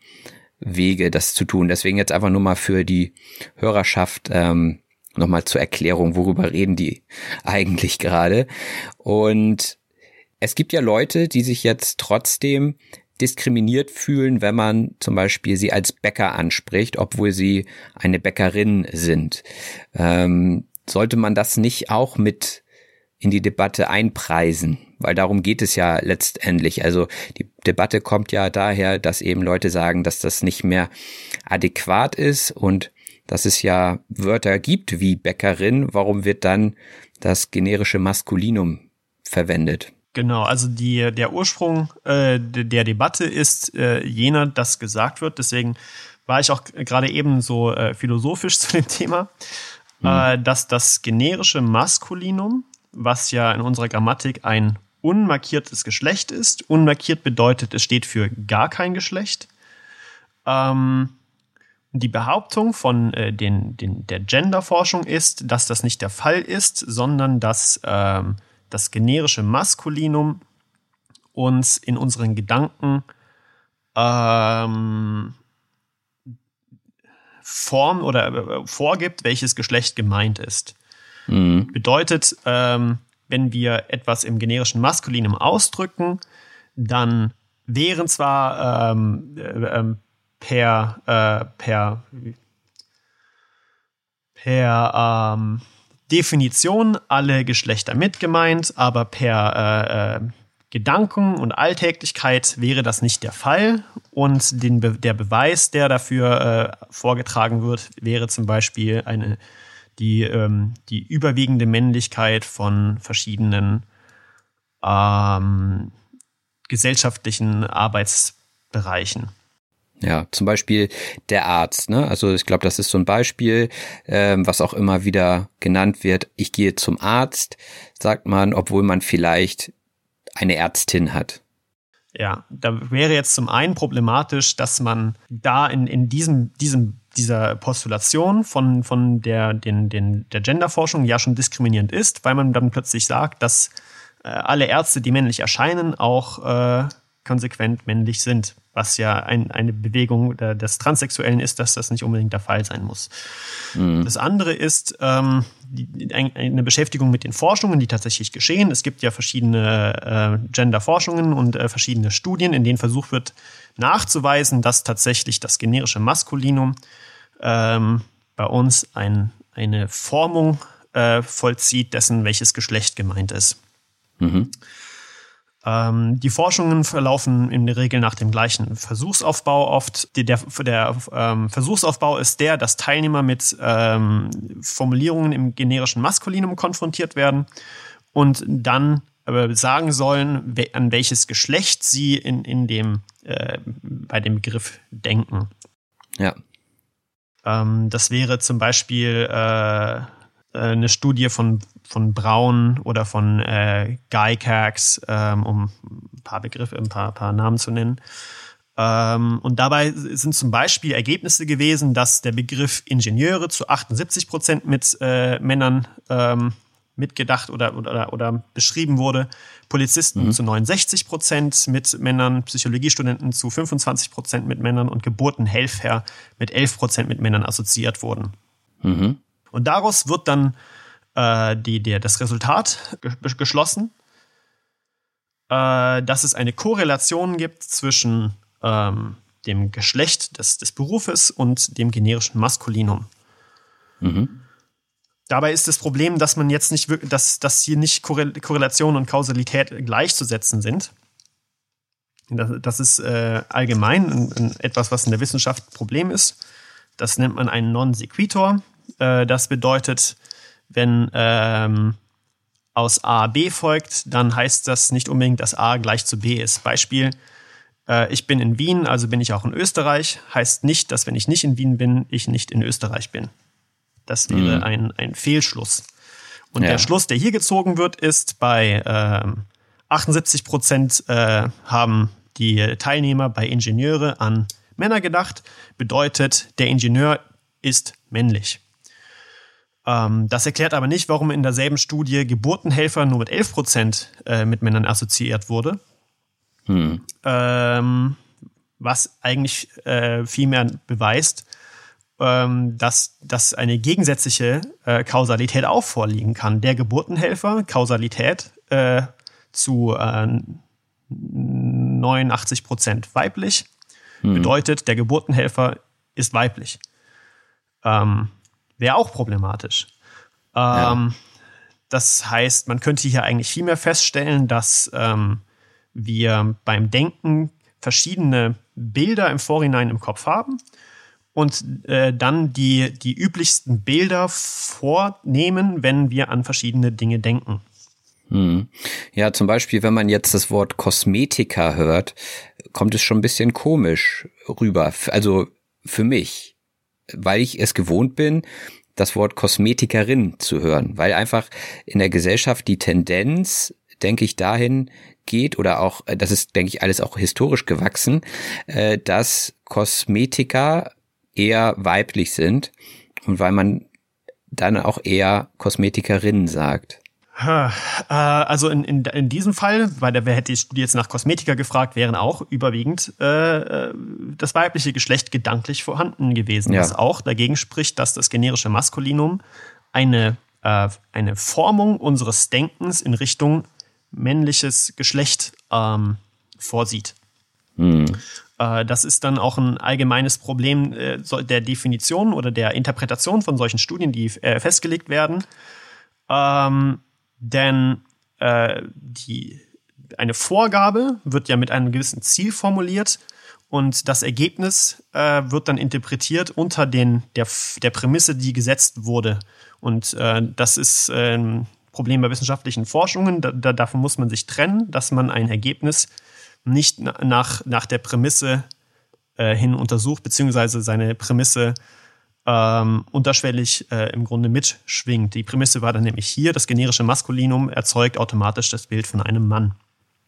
Wege, das zu tun. Deswegen jetzt einfach nur mal für die Hörerschaft ähm, nochmal zur Erklärung, worüber reden die eigentlich gerade. Und es gibt ja Leute, die sich jetzt trotzdem diskriminiert fühlen, wenn man zum Beispiel sie als Bäcker anspricht, obwohl sie eine Bäckerin sind. Ähm, sollte man das nicht auch mit in die Debatte einpreisen? Weil darum geht es ja letztendlich. Also die Debatte kommt ja daher, dass eben Leute sagen, dass das nicht mehr adäquat ist und dass es ja Wörter gibt wie Bäckerin. Warum wird dann das generische Maskulinum verwendet? Genau, also die, der Ursprung äh, der Debatte ist äh, jener, dass gesagt wird. Deswegen war ich auch gerade eben so äh, philosophisch zu dem Thema, mhm. äh, dass das generische Maskulinum, was ja in unserer Grammatik ein unmarkiertes Geschlecht ist, unmarkiert bedeutet, es steht für gar kein Geschlecht. Ähm, die Behauptung von äh, den, den, der Genderforschung ist, dass das nicht der Fall ist, sondern dass ähm, das generische Maskulinum uns in unseren Gedanken ähm, Form oder äh, vorgibt, welches Geschlecht gemeint ist. Mhm. Bedeutet, ähm, wenn wir etwas im generischen Maskulinum ausdrücken, dann wären zwar ähm, äh, ähm, per, äh, per, per ähm, Definition alle Geschlechter mitgemeint, aber per äh, äh, Gedanken und Alltäglichkeit wäre das nicht der Fall. Und den Be der Beweis, der dafür äh, vorgetragen wird, wäre zum Beispiel eine, die, ähm, die überwiegende Männlichkeit von verschiedenen ähm, gesellschaftlichen Arbeitsbereichen. Ja, zum Beispiel der Arzt. Ne? Also ich glaube, das ist so ein Beispiel, ähm, was auch immer wieder genannt wird. Ich gehe zum Arzt, sagt man, obwohl man vielleicht eine Ärztin hat. Ja, da wäre jetzt zum einen problematisch, dass man da in, in diesem, diesem, dieser Postulation von, von der, den, den, der Genderforschung ja schon diskriminierend ist, weil man dann plötzlich sagt, dass äh, alle Ärzte, die männlich erscheinen, auch äh, konsequent männlich sind was ja ein, eine Bewegung des Transsexuellen ist, dass das nicht unbedingt der Fall sein muss. Mhm. Das andere ist ähm, die, eine Beschäftigung mit den Forschungen, die tatsächlich geschehen. Es gibt ja verschiedene äh, Gender-Forschungen und äh, verschiedene Studien, in denen versucht wird nachzuweisen, dass tatsächlich das generische Maskulinum ähm, bei uns ein, eine Formung äh, vollzieht dessen, welches Geschlecht gemeint ist. Mhm. Ähm, die Forschungen verlaufen in der Regel nach dem gleichen Versuchsaufbau oft. Der, der, ähm, Versuchsaufbau ist der, dass Teilnehmer mit ähm, Formulierungen im generischen Maskulinum konfrontiert werden und dann äh, sagen sollen, an welches Geschlecht sie in, in dem, äh, bei dem Begriff denken. Ja. Ähm, das wäre zum Beispiel äh, eine Studie von, von Braun oder von äh, Gycax, ähm, um ein paar Begriffe, ein paar, paar Namen zu nennen. Ähm, und dabei sind zum Beispiel Ergebnisse gewesen, dass der Begriff Ingenieure zu 78 Prozent mit äh, Männern ähm, mitgedacht oder, oder, oder beschrieben wurde, Polizisten mhm. zu 69 Prozent mit Männern, Psychologiestudenten zu 25 Prozent mit Männern und Geburtenhelfer mit 11 Prozent mit Männern assoziiert wurden. Mhm. Und daraus wird dann äh, die, der, das Resultat geschlossen, äh, dass es eine Korrelation gibt zwischen ähm, dem Geschlecht des, des Berufes und dem generischen Maskulinum. Mhm. Dabei ist das Problem, dass man jetzt nicht wirklich, dass, dass hier nicht Korrelation und Kausalität gleichzusetzen sind. Das, das ist äh, allgemein ein, ein, etwas, was in der Wissenschaft Problem ist. Das nennt man einen Non-Sequitor. Äh, das bedeutet, wenn ähm, aus A B folgt, dann heißt das nicht unbedingt, dass A gleich zu B ist. Beispiel, äh, ich bin in Wien, also bin ich auch in Österreich, heißt nicht, dass wenn ich nicht in Wien bin, ich nicht in Österreich bin. Das wäre mhm. ein, ein Fehlschluss. Und ja. der Schluss, der hier gezogen wird, ist bei ähm, 78 Prozent äh, haben die Teilnehmer bei Ingenieure an Männer gedacht, bedeutet, der Ingenieur ist männlich. Ähm, das erklärt aber nicht, warum in derselben Studie Geburtenhelfer nur mit 11 Prozent äh, mit Männern assoziiert wurde. Hm. Ähm, was eigentlich äh, vielmehr beweist, ähm, dass, dass eine gegensätzliche äh, Kausalität auch vorliegen kann. Der Geburtenhelfer, Kausalität äh, zu 89 äh, Prozent weiblich, hm. bedeutet, der Geburtenhelfer ist weiblich. Ähm, wäre auch problematisch. Ähm, ja. Das heißt, man könnte hier eigentlich viel mehr feststellen, dass ähm, wir beim Denken verschiedene Bilder im Vorhinein im Kopf haben und äh, dann die, die üblichsten Bilder vornehmen, wenn wir an verschiedene Dinge denken. Hm. Ja, zum Beispiel, wenn man jetzt das Wort Kosmetika hört, kommt es schon ein bisschen komisch rüber. Also für mich weil ich es gewohnt bin, das Wort Kosmetikerin zu hören, weil einfach in der Gesellschaft die Tendenz, denke ich, dahin geht oder auch, äh, das ist, denke ich, alles auch historisch gewachsen, äh, dass Kosmetiker eher weiblich sind und weil man dann auch eher Kosmetikerin sagt. Äh, also in, in, in diesem Fall, weil der, wer hätte die Studie jetzt nach Kosmetiker gefragt, wären auch überwiegend äh, äh, das weibliche Geschlecht gedanklich vorhanden gewesen. Ja. Was auch dagegen spricht, dass das generische Maskulinum eine äh, eine Formung unseres Denkens in Richtung männliches Geschlecht ähm, vorsieht. Hm. Äh, das ist dann auch ein allgemeines Problem äh, der Definition oder der Interpretation von solchen Studien, die festgelegt werden. Ähm, denn äh, die, eine Vorgabe wird ja mit einem gewissen Ziel formuliert und das Ergebnis äh, wird dann interpretiert unter den, der, der Prämisse, die gesetzt wurde. Und äh, das ist ein Problem bei wissenschaftlichen Forschungen. Da, da, davon muss man sich trennen, dass man ein Ergebnis nicht nach, nach der Prämisse äh, hin untersucht, beziehungsweise seine Prämisse ähm, unterschwellig äh, im Grunde mitschwingt. Die Prämisse war dann nämlich hier, das generische Maskulinum erzeugt automatisch das Bild von einem Mann.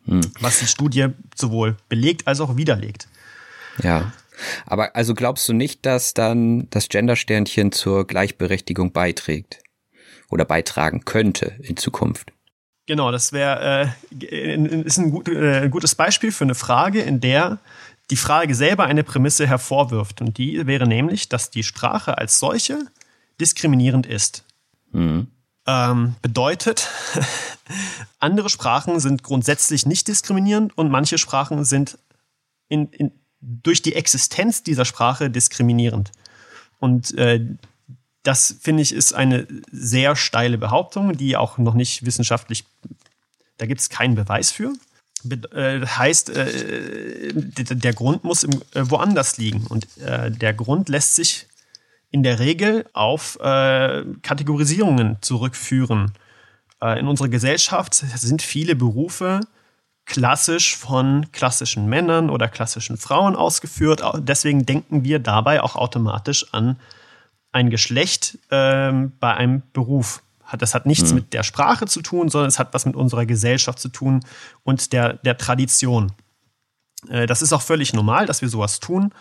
Hm. Was die Studie sowohl belegt als auch widerlegt. Ja. Aber also glaubst du nicht, dass dann das Gendersternchen zur Gleichberechtigung beiträgt oder beitragen könnte in Zukunft? Genau, das wäre äh, ist ein, gut, äh, ein gutes Beispiel für eine Frage, in der die Frage selber eine Prämisse hervorwirft. Und die wäre nämlich, dass die Sprache als solche diskriminierend ist. Mhm. Ähm, bedeutet, andere Sprachen sind grundsätzlich nicht diskriminierend und manche Sprachen sind in, in, durch die Existenz dieser Sprache diskriminierend. Und äh, das finde ich ist eine sehr steile Behauptung, die auch noch nicht wissenschaftlich, da gibt es keinen Beweis für. Be äh, heißt, äh, der Grund muss äh, woanders liegen. Und der Grund lässt sich in der Regel auf Kategorisierungen zurückführen. In unserer Gesellschaft sind viele Berufe klassisch von klassischen Männern oder klassischen Frauen ausgeführt. Deswegen denken wir dabei auch automatisch an ein Geschlecht ähm, bei einem Beruf. Das hat nichts mhm. mit der Sprache zu tun, sondern es hat was mit unserer Gesellschaft zu tun und der, der Tradition. Äh, das ist auch völlig normal, dass wir sowas tun.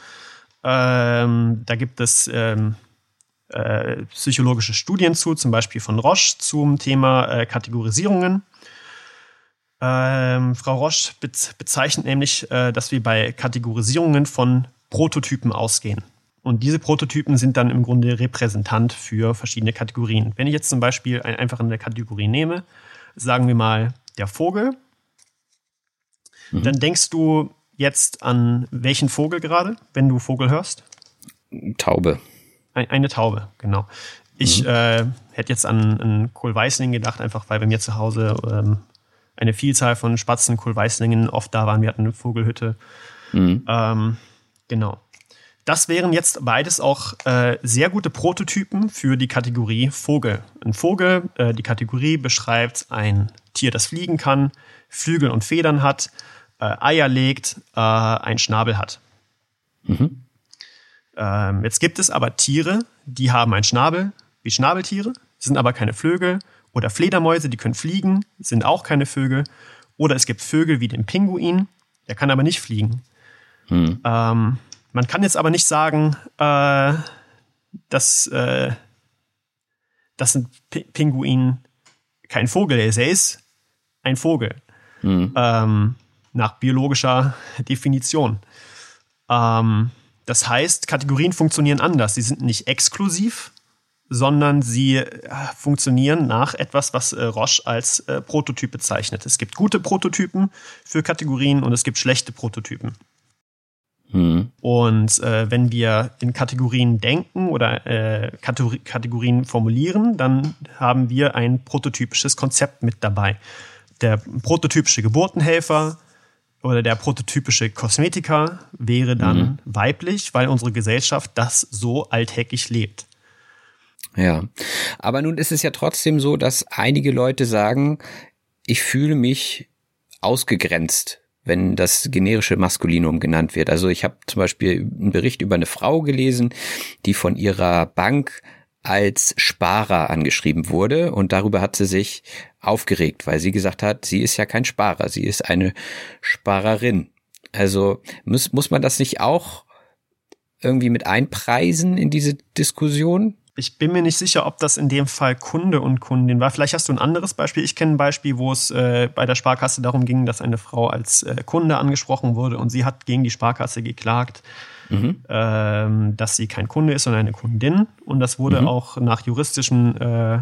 Ähm, da gibt es ähm, äh, psychologische Studien zu, zum Beispiel von Roche zum Thema äh, Kategorisierungen. Ähm, Frau Roche bezeichnet nämlich, äh, dass wir bei Kategorisierungen von Prototypen ausgehen. Und diese Prototypen sind dann im Grunde repräsentant für verschiedene Kategorien. Wenn ich jetzt zum Beispiel ein, einfach eine Kategorie nehme, sagen wir mal der Vogel, mhm. dann denkst du jetzt an welchen Vogel gerade, wenn du Vogel hörst? Taube. Ein, eine Taube, genau. Ich mhm. äh, hätte jetzt an, an Kohlweißling gedacht, einfach weil bei mir zu Hause ähm, eine Vielzahl von Spatzen, Kohlweißlingen oft da waren. Wir hatten eine Vogelhütte. Mhm. Ähm, genau. Das wären jetzt beides auch äh, sehr gute Prototypen für die Kategorie Vogel. Ein Vogel, äh, die Kategorie beschreibt ein Tier, das fliegen kann, Flügel und Federn hat, äh, Eier legt, äh, einen Schnabel hat. Mhm. Ähm, jetzt gibt es aber Tiere, die haben einen Schnabel, wie Schnabeltiere, sind aber keine Vögel. Oder Fledermäuse, die können fliegen, sind auch keine Vögel. Oder es gibt Vögel wie den Pinguin, der kann aber nicht fliegen. Mhm. Ähm, man kann jetzt aber nicht sagen, äh, dass, äh, dass ein P Pinguin kein Vogel ist. Er ist ein Vogel. Mhm. Ähm, nach biologischer Definition. Ähm, das heißt, Kategorien funktionieren anders. Sie sind nicht exklusiv, sondern sie äh, funktionieren nach etwas, was äh, Roche als äh, Prototyp bezeichnet. Es gibt gute Prototypen für Kategorien und es gibt schlechte Prototypen. Mhm. Und äh, wenn wir in Kategorien denken oder äh, Kategorien formulieren, dann haben wir ein prototypisches Konzept mit dabei. Der prototypische Geburtenhelfer oder der prototypische Kosmetiker wäre dann mhm. weiblich, weil unsere Gesellschaft das so alltäglich lebt. Ja, aber nun ist es ja trotzdem so, dass einige Leute sagen, ich fühle mich ausgegrenzt wenn das generische Maskulinum genannt wird. Also ich habe zum Beispiel einen Bericht über eine Frau gelesen, die von ihrer Bank als Sparer angeschrieben wurde und darüber hat sie sich aufgeregt, weil sie gesagt hat, sie ist ja kein Sparer, sie ist eine Sparerin. Also muss, muss man das nicht auch irgendwie mit einpreisen in diese Diskussion? Ich bin mir nicht sicher, ob das in dem Fall Kunde und Kundin war. Vielleicht hast du ein anderes Beispiel. Ich kenne ein Beispiel, wo es äh, bei der Sparkasse darum ging, dass eine Frau als äh, Kunde angesprochen wurde und sie hat gegen die Sparkasse geklagt, mhm. ähm, dass sie kein Kunde ist, sondern eine Kundin. Und das wurde mhm. auch nach juristischen äh,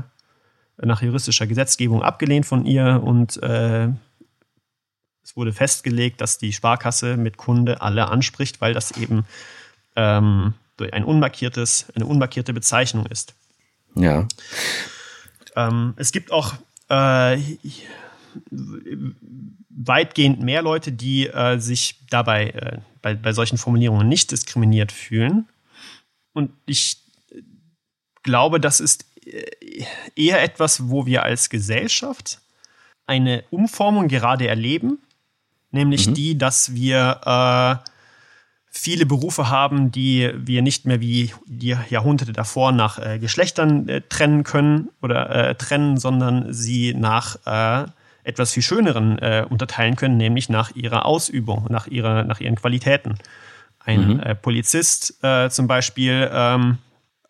nach juristischer Gesetzgebung abgelehnt von ihr und äh, es wurde festgelegt, dass die Sparkasse mit Kunde alle anspricht, weil das eben ähm, durch ein unmarkiertes, eine unmarkierte Bezeichnung ist. Ja. Ähm, es gibt auch äh, weitgehend mehr Leute, die äh, sich dabei äh, bei, bei solchen Formulierungen nicht diskriminiert fühlen. Und ich glaube, das ist äh, eher etwas, wo wir als Gesellschaft eine Umformung gerade erleben, nämlich mhm. die, dass wir äh, viele Berufe haben, die wir nicht mehr wie die Jahrhunderte davor nach äh, Geschlechtern äh, trennen können oder äh, trennen, sondern sie nach äh, etwas viel schöneren äh, unterteilen können, nämlich nach ihrer Ausübung, nach ihrer, nach ihren Qualitäten. Ein mhm. Äh, Polizist zum Beispiel ähm,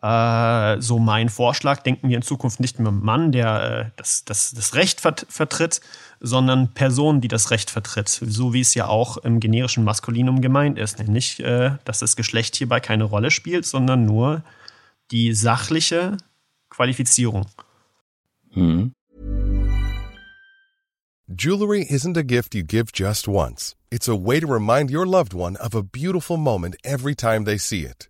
äh, so mein Vorschlag, denken wir in Zukunft nicht mehr Mann, der das, das, das Recht vert vertritt, sondern Person, die das Recht vertritt, so wie es ja auch im generischen Maskulinum gemeint ist, nämlich, äh, dass das Geschlecht hierbei keine Rolle spielt, sondern nur die sachliche Qualifizierung. Hm. Jewelry isn't a gift you give just once. It's a way to remind your loved one of a beautiful moment every time they see it.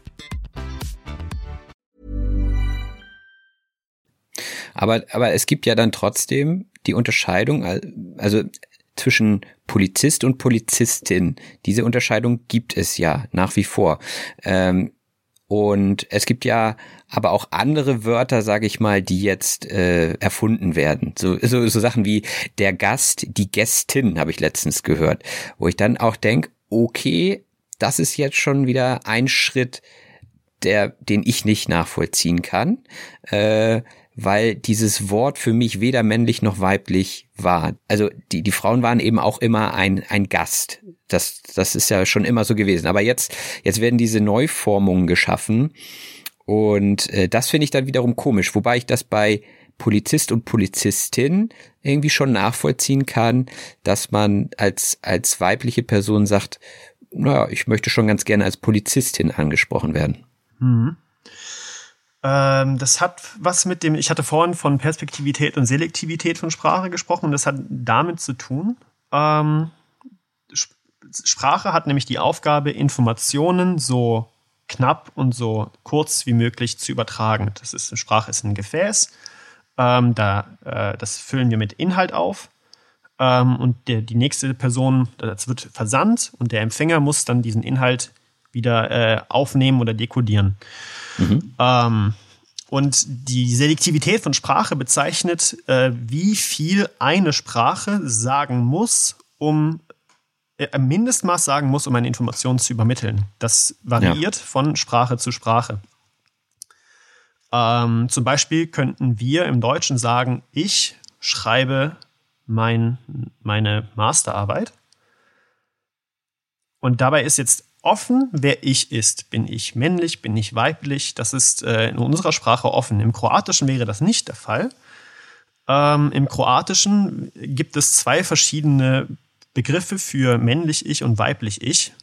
Aber, aber es gibt ja dann trotzdem die Unterscheidung, also zwischen Polizist und Polizistin. Diese Unterscheidung gibt es ja nach wie vor. Ähm, und es gibt ja aber auch andere Wörter, sage ich mal, die jetzt äh, erfunden werden. So, so, so Sachen wie der Gast, die Gästin, habe ich letztens gehört, wo ich dann auch denk, okay, das ist jetzt schon wieder ein Schritt, der, den ich nicht nachvollziehen kann. Äh, weil dieses Wort für mich weder männlich noch weiblich war. Also die, die Frauen waren eben auch immer ein, ein Gast. Das, das ist ja schon immer so gewesen. Aber jetzt, jetzt werden diese Neuformungen geschaffen. Und äh, das finde ich dann wiederum komisch, wobei ich das bei Polizist und Polizistin irgendwie schon nachvollziehen kann, dass man als, als weibliche Person sagt, naja, ich möchte schon ganz gerne als Polizistin angesprochen werden. Mhm. Ähm, das hat was mit dem, ich hatte vorhin von Perspektivität und Selektivität von Sprache gesprochen und das hat damit zu tun. Ähm, Sprache hat nämlich die Aufgabe, Informationen so knapp und so kurz wie möglich zu übertragen. Das ist, Sprache ist ein Gefäß. Ähm, da, äh, das füllen wir mit Inhalt auf. Ähm, und der, die nächste Person, das wird versandt und der Empfänger muss dann diesen Inhalt wieder äh, aufnehmen oder dekodieren. Mhm. Ähm, und die Selektivität von Sprache bezeichnet, äh, wie viel eine Sprache sagen muss, um äh, Mindestmaß sagen muss, um eine Information zu übermitteln. Das variiert ja. von Sprache zu Sprache. Ähm, zum Beispiel könnten wir im Deutschen sagen, ich schreibe mein, meine Masterarbeit. Und dabei ist jetzt offen, wer ich ist. Bin ich männlich, bin ich weiblich? Das ist äh, in unserer Sprache offen. Im Kroatischen wäre das nicht der Fall. Ähm, Im Kroatischen gibt es zwei verschiedene Begriffe für männlich ich und weiblich ich.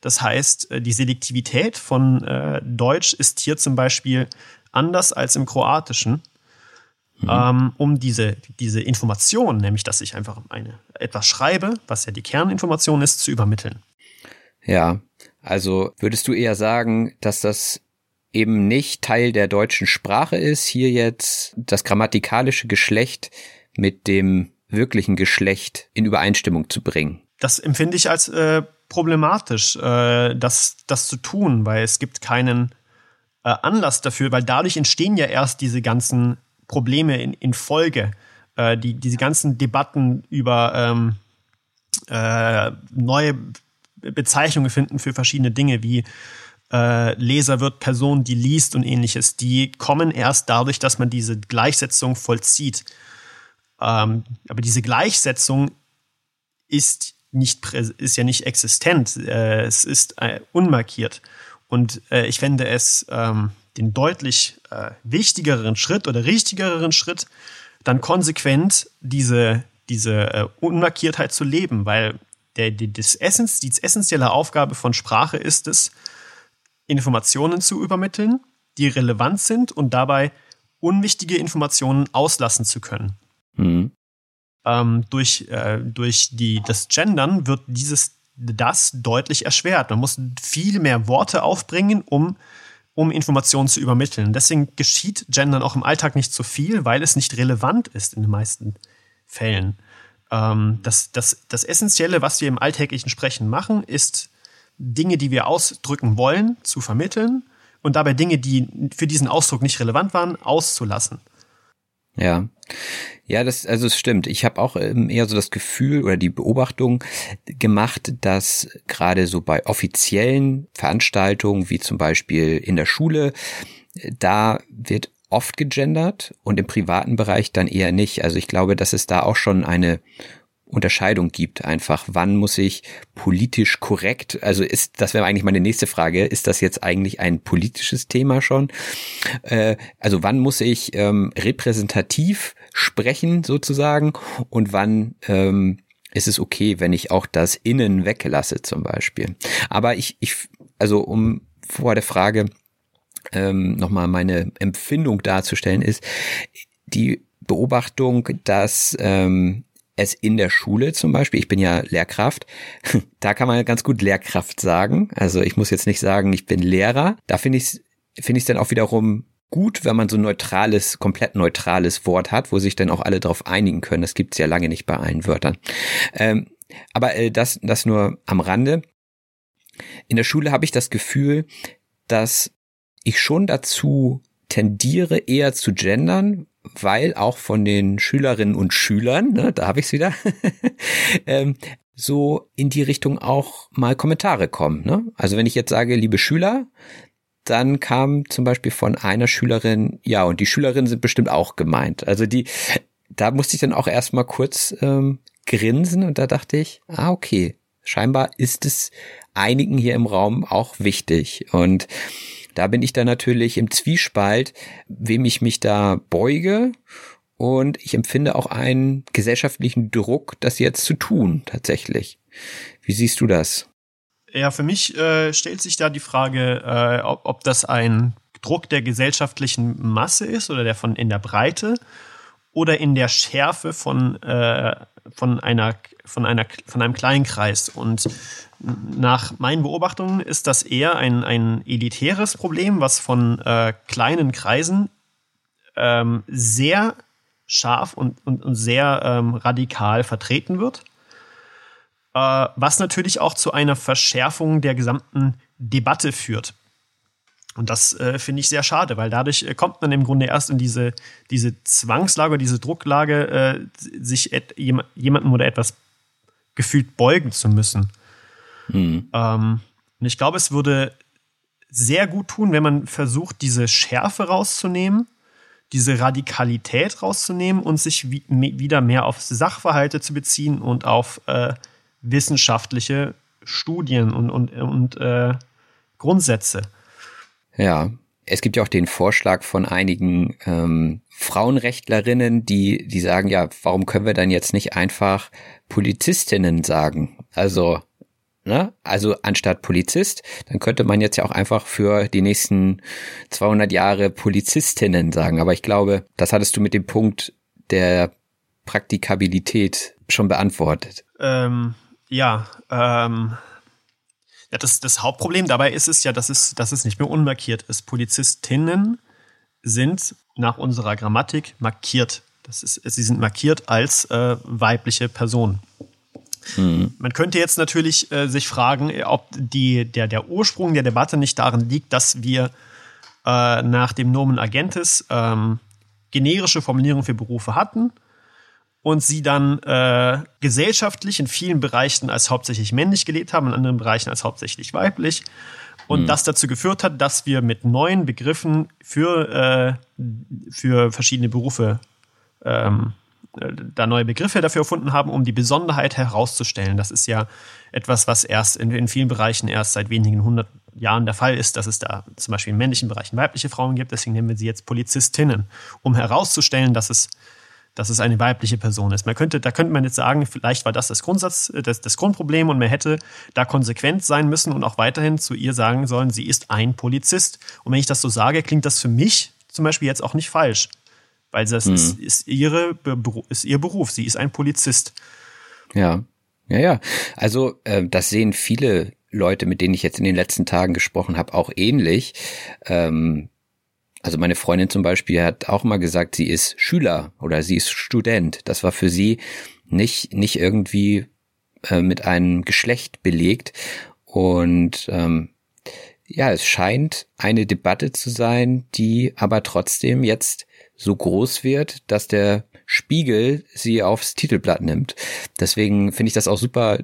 Das heißt, äh, die Selektivität von äh, Deutsch ist hier zum Beispiel anders als im Kroatischen. Mhm. Ähm, um diese, diese Information, nämlich dass ich einfach eine, etwas schreibe, was ja die Kerninformation ist, zu übermitteln. Ja, also würdest du eher sagen, dass das eben nicht Teil der deutschen Sprache ist, hier jetzt das grammatikalische Geschlecht mit dem wirklichen Geschlecht in Übereinstimmung zu bringen? Das empfinde ich als äh, problematisch, äh, das, das zu tun, weil es gibt keinen äh, Anlass dafür, weil dadurch entstehen ja erst diese ganzen Probleme in, in Folge. Äh, die, diese ganzen Debatten über ähm, äh, neue Bezeichnungen finden für verschiedene Dinge wie äh, Leser wird Person, die liest und ähnliches, die kommen erst dadurch, dass man diese Gleichsetzung vollzieht. Ähm, aber diese Gleichsetzung ist nicht ist ja nicht existent. Äh, es ist äh, unmarkiert. Und äh, ich fände es ähm, den deutlich äh, wichtigeren Schritt oder richtigeren Schritt, dann konsequent diese, diese äh, Unmarkiertheit zu leben, weil der, die, das Essens, die essentielle Aufgabe von Sprache ist es, Informationen zu übermitteln, die relevant sind und dabei unwichtige Informationen auslassen zu können. Mhm. Ähm, durch, äh, durch die, das Gendern wird dieses, das deutlich erschwert. Man muss viel mehr Worte aufbringen, um, um Informationen zu übermitteln. Deswegen geschieht Gendern auch im Alltag nicht so viel, weil es nicht relevant ist in den meisten Fällen. Ähm, das, das, das Essentielle, was wir im alltäglichen Sprechen machen, ist Dinge, die wir ausdrücken wollen, zu vermitteln und dabei Dinge, die für diesen Ausdruck nicht relevant waren, auszulassen. Ja. Ja, das also es stimmt. Ich habe auch ähm, eher so das Gefühl oder die Beobachtung gemacht, dass gerade so bei offiziellen Veranstaltungen wie zum Beispiel in der Schule, da wird oft gegendert und im privaten Bereich dann eher nicht. Also ich glaube, dass es da auch schon eine Unterscheidung gibt, einfach wann muss ich politisch korrekt, also ist, das wäre eigentlich meine nächste Frage, ist das jetzt eigentlich ein politisches Thema schon? Äh, also wann muss ich ähm, repräsentativ sprechen sozusagen und wann ähm, ist es okay, wenn ich auch das Innen weglasse zum Beispiel. Aber ich, ich also um vor der Frage ähm, nochmal meine Empfindung darzustellen, ist die Beobachtung, dass ähm, es in der Schule zum Beispiel, ich bin ja Lehrkraft, da kann man ganz gut Lehrkraft sagen. Also ich muss jetzt nicht sagen, ich bin Lehrer. Da finde ich es finde ich dann auch wiederum gut, wenn man so ein neutrales, komplett neutrales Wort hat, wo sich dann auch alle darauf einigen können. Das gibt's ja lange nicht bei allen Wörtern. Ähm, aber äh, das, das nur am Rande. In der Schule habe ich das Gefühl, dass ich schon dazu tendiere, eher zu gendern, weil auch von den Schülerinnen und Schülern, ne, da habe ich es wieder, ähm, so in die Richtung auch mal Kommentare kommen. Ne? Also wenn ich jetzt sage, liebe Schüler, dann kam zum Beispiel von einer Schülerin, ja, und die Schülerinnen sind bestimmt auch gemeint. Also die, da musste ich dann auch erstmal kurz ähm, grinsen und da dachte ich, ah, okay, scheinbar ist es einigen hier im Raum auch wichtig. Und da bin ich dann natürlich im Zwiespalt, wem ich mich da beuge. Und ich empfinde auch einen gesellschaftlichen Druck, das jetzt zu tun, tatsächlich. Wie siehst du das? Ja, für mich äh, stellt sich da die Frage, äh, ob, ob das ein Druck der gesellschaftlichen Masse ist oder der von in der Breite oder in der Schärfe von, äh, von, einer, von, einer, von einem kleinen Kreis. Und nach meinen Beobachtungen ist das eher ein, ein elitäres Problem, was von äh, kleinen Kreisen ähm, sehr scharf und, und, und sehr ähm, radikal vertreten wird. Äh, was natürlich auch zu einer Verschärfung der gesamten Debatte führt. Und das äh, finde ich sehr schade, weil dadurch äh, kommt man im Grunde erst in diese, diese Zwangslage, diese Drucklage, äh, sich et, jemandem oder etwas gefühlt beugen zu müssen. Mhm. Ähm, und ich glaube, es würde sehr gut tun, wenn man versucht, diese Schärfe rauszunehmen, diese Radikalität rauszunehmen und sich wie, wieder mehr auf Sachverhalte zu beziehen und auf äh, wissenschaftliche Studien und, und, und äh, Grundsätze. Ja, es gibt ja auch den Vorschlag von einigen ähm, Frauenrechtlerinnen, die, die sagen, ja, warum können wir dann jetzt nicht einfach Polizistinnen sagen? Also Ne? Also anstatt Polizist, dann könnte man jetzt ja auch einfach für die nächsten 200 Jahre Polizistinnen sagen. Aber ich glaube, das hattest du mit dem Punkt der Praktikabilität schon beantwortet. Ähm, ja, ähm, ja das, das Hauptproblem dabei ist es ja, dass es, dass es nicht mehr unmarkiert ist. Polizistinnen sind nach unserer Grammatik markiert. Das ist, sie sind markiert als äh, weibliche Person. Mhm. Man könnte jetzt natürlich äh, sich fragen, ob die, der, der Ursprung der Debatte nicht darin liegt, dass wir äh, nach dem Nomen Agentis ähm, generische Formulierungen für Berufe hatten und sie dann äh, gesellschaftlich in vielen Bereichen als hauptsächlich männlich gelebt haben, in anderen Bereichen als hauptsächlich weiblich. Und mhm. das dazu geführt hat, dass wir mit neuen Begriffen für, äh, für verschiedene Berufe ähm, da neue Begriffe dafür erfunden haben, um die Besonderheit herauszustellen. Das ist ja etwas, was erst in, in vielen Bereichen erst seit wenigen hundert Jahren der Fall ist, dass es da zum Beispiel in männlichen Bereichen weibliche Frauen gibt. Deswegen nennen wir sie jetzt Polizistinnen, um herauszustellen, dass es, dass es eine weibliche Person ist. Man könnte, da könnte man jetzt sagen, vielleicht war das das Grundsatz, das, das Grundproblem und man hätte da konsequent sein müssen und auch weiterhin zu ihr sagen sollen, sie ist ein Polizist. Und wenn ich das so sage, klingt das für mich zum Beispiel jetzt auch nicht falsch. Weil das mhm. ist, ist, ihre, ist ihr Beruf. Sie ist ein Polizist. Ja, ja, ja. Also äh, das sehen viele Leute, mit denen ich jetzt in den letzten Tagen gesprochen habe, auch ähnlich. Ähm, also meine Freundin zum Beispiel hat auch mal gesagt, sie ist Schüler oder sie ist Student. Das war für sie nicht, nicht irgendwie äh, mit einem Geschlecht belegt. Und ähm, ja, es scheint eine Debatte zu sein, die aber trotzdem jetzt so groß wird, dass der Spiegel sie aufs Titelblatt nimmt. Deswegen finde ich das auch super,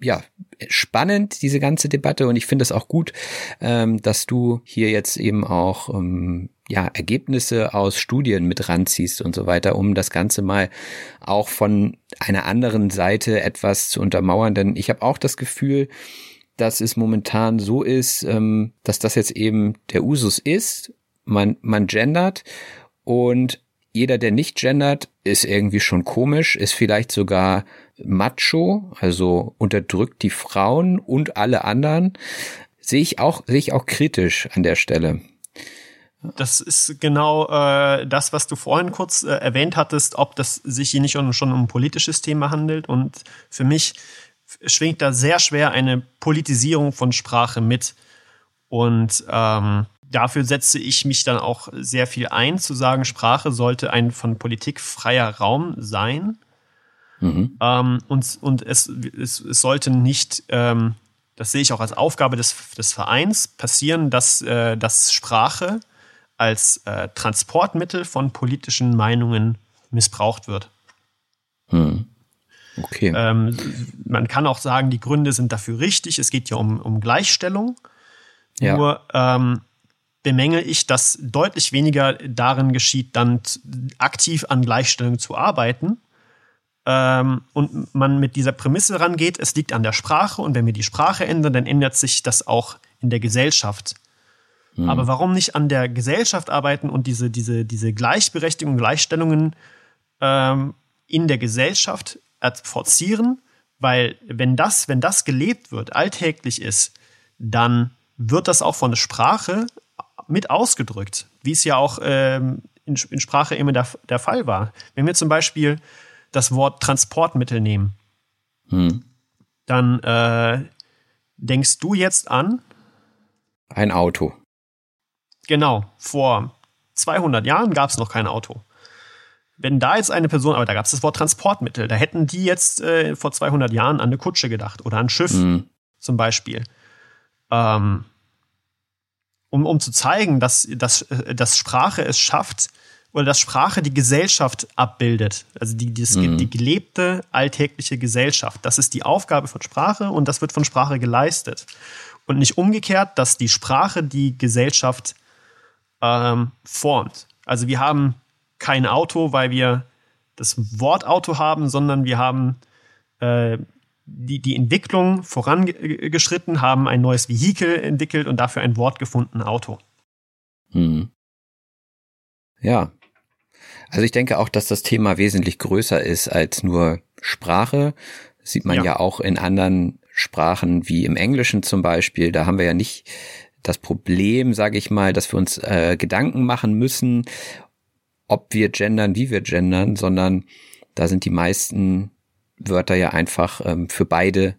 ja, spannend, diese ganze Debatte. Und ich finde es auch gut, ähm, dass du hier jetzt eben auch ähm, ja, Ergebnisse aus Studien mit ranziehst und so weiter, um das Ganze mal auch von einer anderen Seite etwas zu untermauern. Denn ich habe auch das Gefühl, dass es momentan so ist, ähm, dass das jetzt eben der Usus ist. Man, man gendert und jeder, der nicht gendert, ist irgendwie schon komisch, ist vielleicht sogar macho, also unterdrückt die Frauen und alle anderen. Sehe ich auch, sehe ich auch kritisch an der Stelle. Das ist genau äh, das, was du vorhin kurz äh, erwähnt hattest, ob das sich hier nicht schon um ein politisches Thema handelt. Und für mich schwingt da sehr schwer eine Politisierung von Sprache mit. Und ähm, dafür setze ich mich dann auch sehr viel ein, zu sagen, Sprache sollte ein von Politik freier Raum sein. Mhm. Ähm, und und es, es, es sollte nicht, ähm, das sehe ich auch als Aufgabe des, des Vereins, passieren, dass, äh, dass Sprache als äh, Transportmittel von politischen Meinungen missbraucht wird. Mhm. Okay. Ähm, man kann auch sagen, die Gründe sind dafür richtig. Es geht ja um, um Gleichstellung. Ja. Nur ähm, bemängel ich, dass deutlich weniger darin geschieht, dann aktiv an Gleichstellung zu arbeiten. Ähm, und man mit dieser Prämisse rangeht, es liegt an der Sprache und wenn wir die Sprache ändern, dann ändert sich das auch in der Gesellschaft. Mhm. Aber warum nicht an der Gesellschaft arbeiten und diese, diese, diese Gleichberechtigung, Gleichstellungen ähm, in der Gesellschaft forcieren? Weil wenn das, wenn das gelebt wird, alltäglich ist, dann wird das auch von der Sprache mit ausgedrückt, wie es ja auch ähm, in, in, Sprache immer der, der Fall war. Wenn wir zum Beispiel das Wort Transportmittel nehmen, hm. dann äh, denkst du jetzt an ein Auto. Genau, vor 200 Jahren gab es noch kein Auto. Wenn da jetzt eine Person, aber da gab es das Wort Transportmittel, da hätten die jetzt äh, vor 200 Jahren an eine Kutsche gedacht oder an ein Schiff hm. zum Beispiel. Ähm, um, um zu zeigen, dass, dass, äh, dass Sprache es schafft, oder dass Sprache die Gesellschaft abbildet, also die, die, mhm. die gelebte alltägliche Gesellschaft. Das ist die Aufgabe von Sprache und das wird von Sprache geleistet. Und nicht umgekehrt, dass die Sprache die Gesellschaft ähm, formt. Also wir haben kein Auto, weil wir das Wort Auto haben, sondern wir haben äh, die, die Entwicklung vorangeschritten, haben ein neues Vehikel entwickelt und dafür ein Wort gefunden, Auto. Hm. Ja. Also ich denke auch, dass das Thema wesentlich größer ist als nur Sprache. Das sieht man ja. ja auch in anderen Sprachen wie im Englischen zum Beispiel. Da haben wir ja nicht das Problem, sage ich mal, dass wir uns äh, Gedanken machen müssen, ob wir gendern, wie wir gendern, sondern da sind die meisten Wörter ja einfach ähm, für beide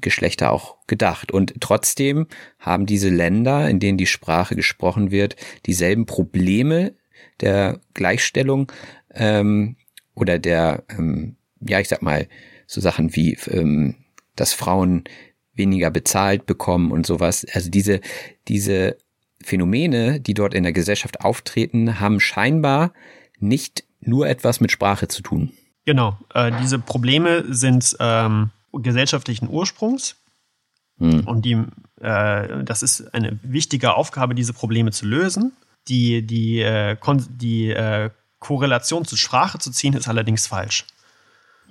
Geschlechter auch gedacht. Und trotzdem haben diese Länder, in denen die Sprache gesprochen wird, dieselben Probleme der Gleichstellung ähm, oder der, ähm, ja, ich sag mal, so Sachen wie, ähm, dass Frauen weniger bezahlt bekommen und sowas. Also diese, diese Phänomene, die dort in der Gesellschaft auftreten, haben scheinbar nicht nur etwas mit Sprache zu tun. Genau, äh, diese Probleme sind ähm, gesellschaftlichen Ursprungs hm. und die, äh, das ist eine wichtige Aufgabe, diese Probleme zu lösen. Die, die, äh, die äh, Korrelation zur Sprache zu ziehen, ist allerdings falsch.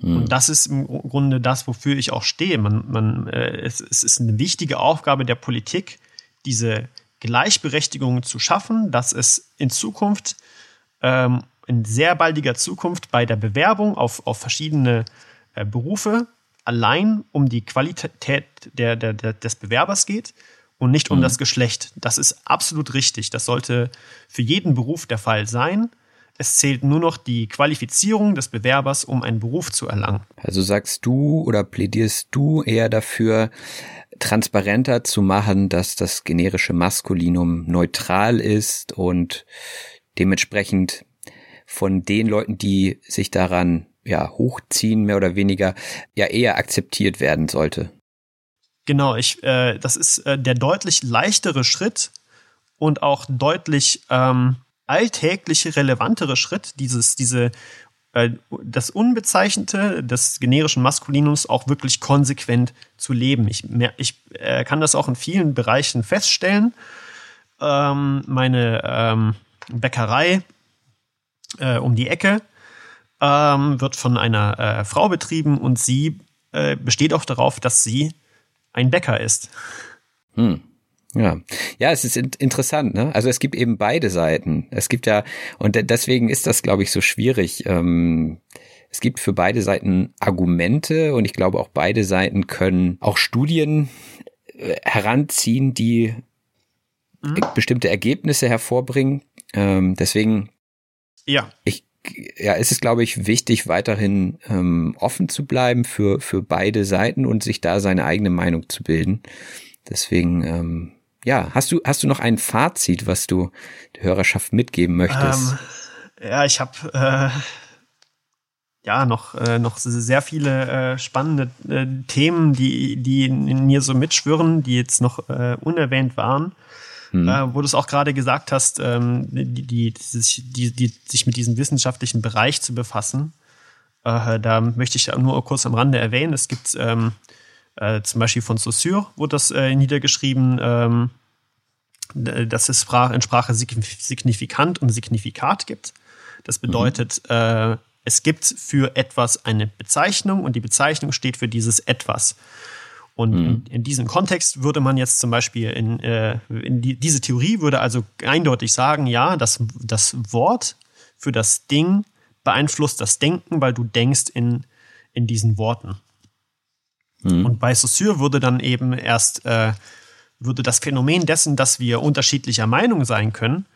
Hm. Und das ist im Grunde das, wofür ich auch stehe. Man, man, äh, es, es ist eine wichtige Aufgabe der Politik, diese Gleichberechtigung zu schaffen, dass es in Zukunft ähm, in sehr baldiger Zukunft bei der Bewerbung auf, auf verschiedene äh, Berufe allein um die Qualität der, der, der, des Bewerbers geht und nicht um mhm. das Geschlecht. Das ist absolut richtig. Das sollte für jeden Beruf der Fall sein. Es zählt nur noch die Qualifizierung des Bewerbers, um einen Beruf zu erlangen. Also sagst du oder plädierst du eher dafür, transparenter zu machen, dass das generische Maskulinum neutral ist und dementsprechend von den Leuten, die sich daran ja hochziehen, mehr oder weniger, ja eher akzeptiert werden sollte. Genau, ich, äh, das ist äh, der deutlich leichtere Schritt und auch deutlich ähm, alltägliche, relevantere Schritt, dieses, diese, äh, das Unbezeichnete des generischen Maskulinums auch wirklich konsequent zu leben. Ich, ich äh, kann das auch in vielen Bereichen feststellen. Ähm, meine ähm, Bäckerei äh, um die Ecke, ähm, wird von einer äh, Frau betrieben und sie äh, besteht auch darauf, dass sie ein Bäcker ist. Hm. Ja, ja, es ist interessant, ne? Also es gibt eben beide Seiten. Es gibt ja, und deswegen ist das, glaube ich, so schwierig. Ähm, es gibt für beide Seiten Argumente und ich glaube auch beide Seiten können auch Studien äh, heranziehen, die mhm. bestimmte Ergebnisse hervorbringen. Ähm, deswegen ja. Ich, ja, es ist, glaube ich, wichtig, weiterhin ähm, offen zu bleiben für, für beide Seiten und sich da seine eigene Meinung zu bilden. Deswegen, ähm, ja, hast du, hast du noch ein Fazit, was du der Hörerschaft mitgeben möchtest? Ähm, ja, ich habe äh, ja noch, äh, noch sehr viele äh, spannende äh, Themen, die, die in mir so mitschwirren, die jetzt noch äh, unerwähnt waren mhm. wo du es auch gerade gesagt hast, ähm, die, die, die, die, sich mit diesem wissenschaftlichen Bereich zu befassen. Äh, da möchte ich nur kurz am Rande erwähnen, es gibt ähm, äh, zum Beispiel von Saussure wurde das äh, niedergeschrieben, ähm, dass es in Sprache signifikant und Signifikat gibt. Das bedeutet, mhm. äh, es gibt für etwas eine Bezeichnung und die Bezeichnung steht für dieses etwas. Und mhm. in, in, diesem Kontext würde man jetzt zum Beispiel in, äh, in die, diese Theorie würde also eindeutig sagen, ja, das, das Wort für das Ding beeinflusst das Denken, weil du denkst in, in diesen Worten. Mhm. Und bei Saussure würde dann eben erst äh, würde das Phänomen dessen, dass wir unterschiedlicher Meinung sein können,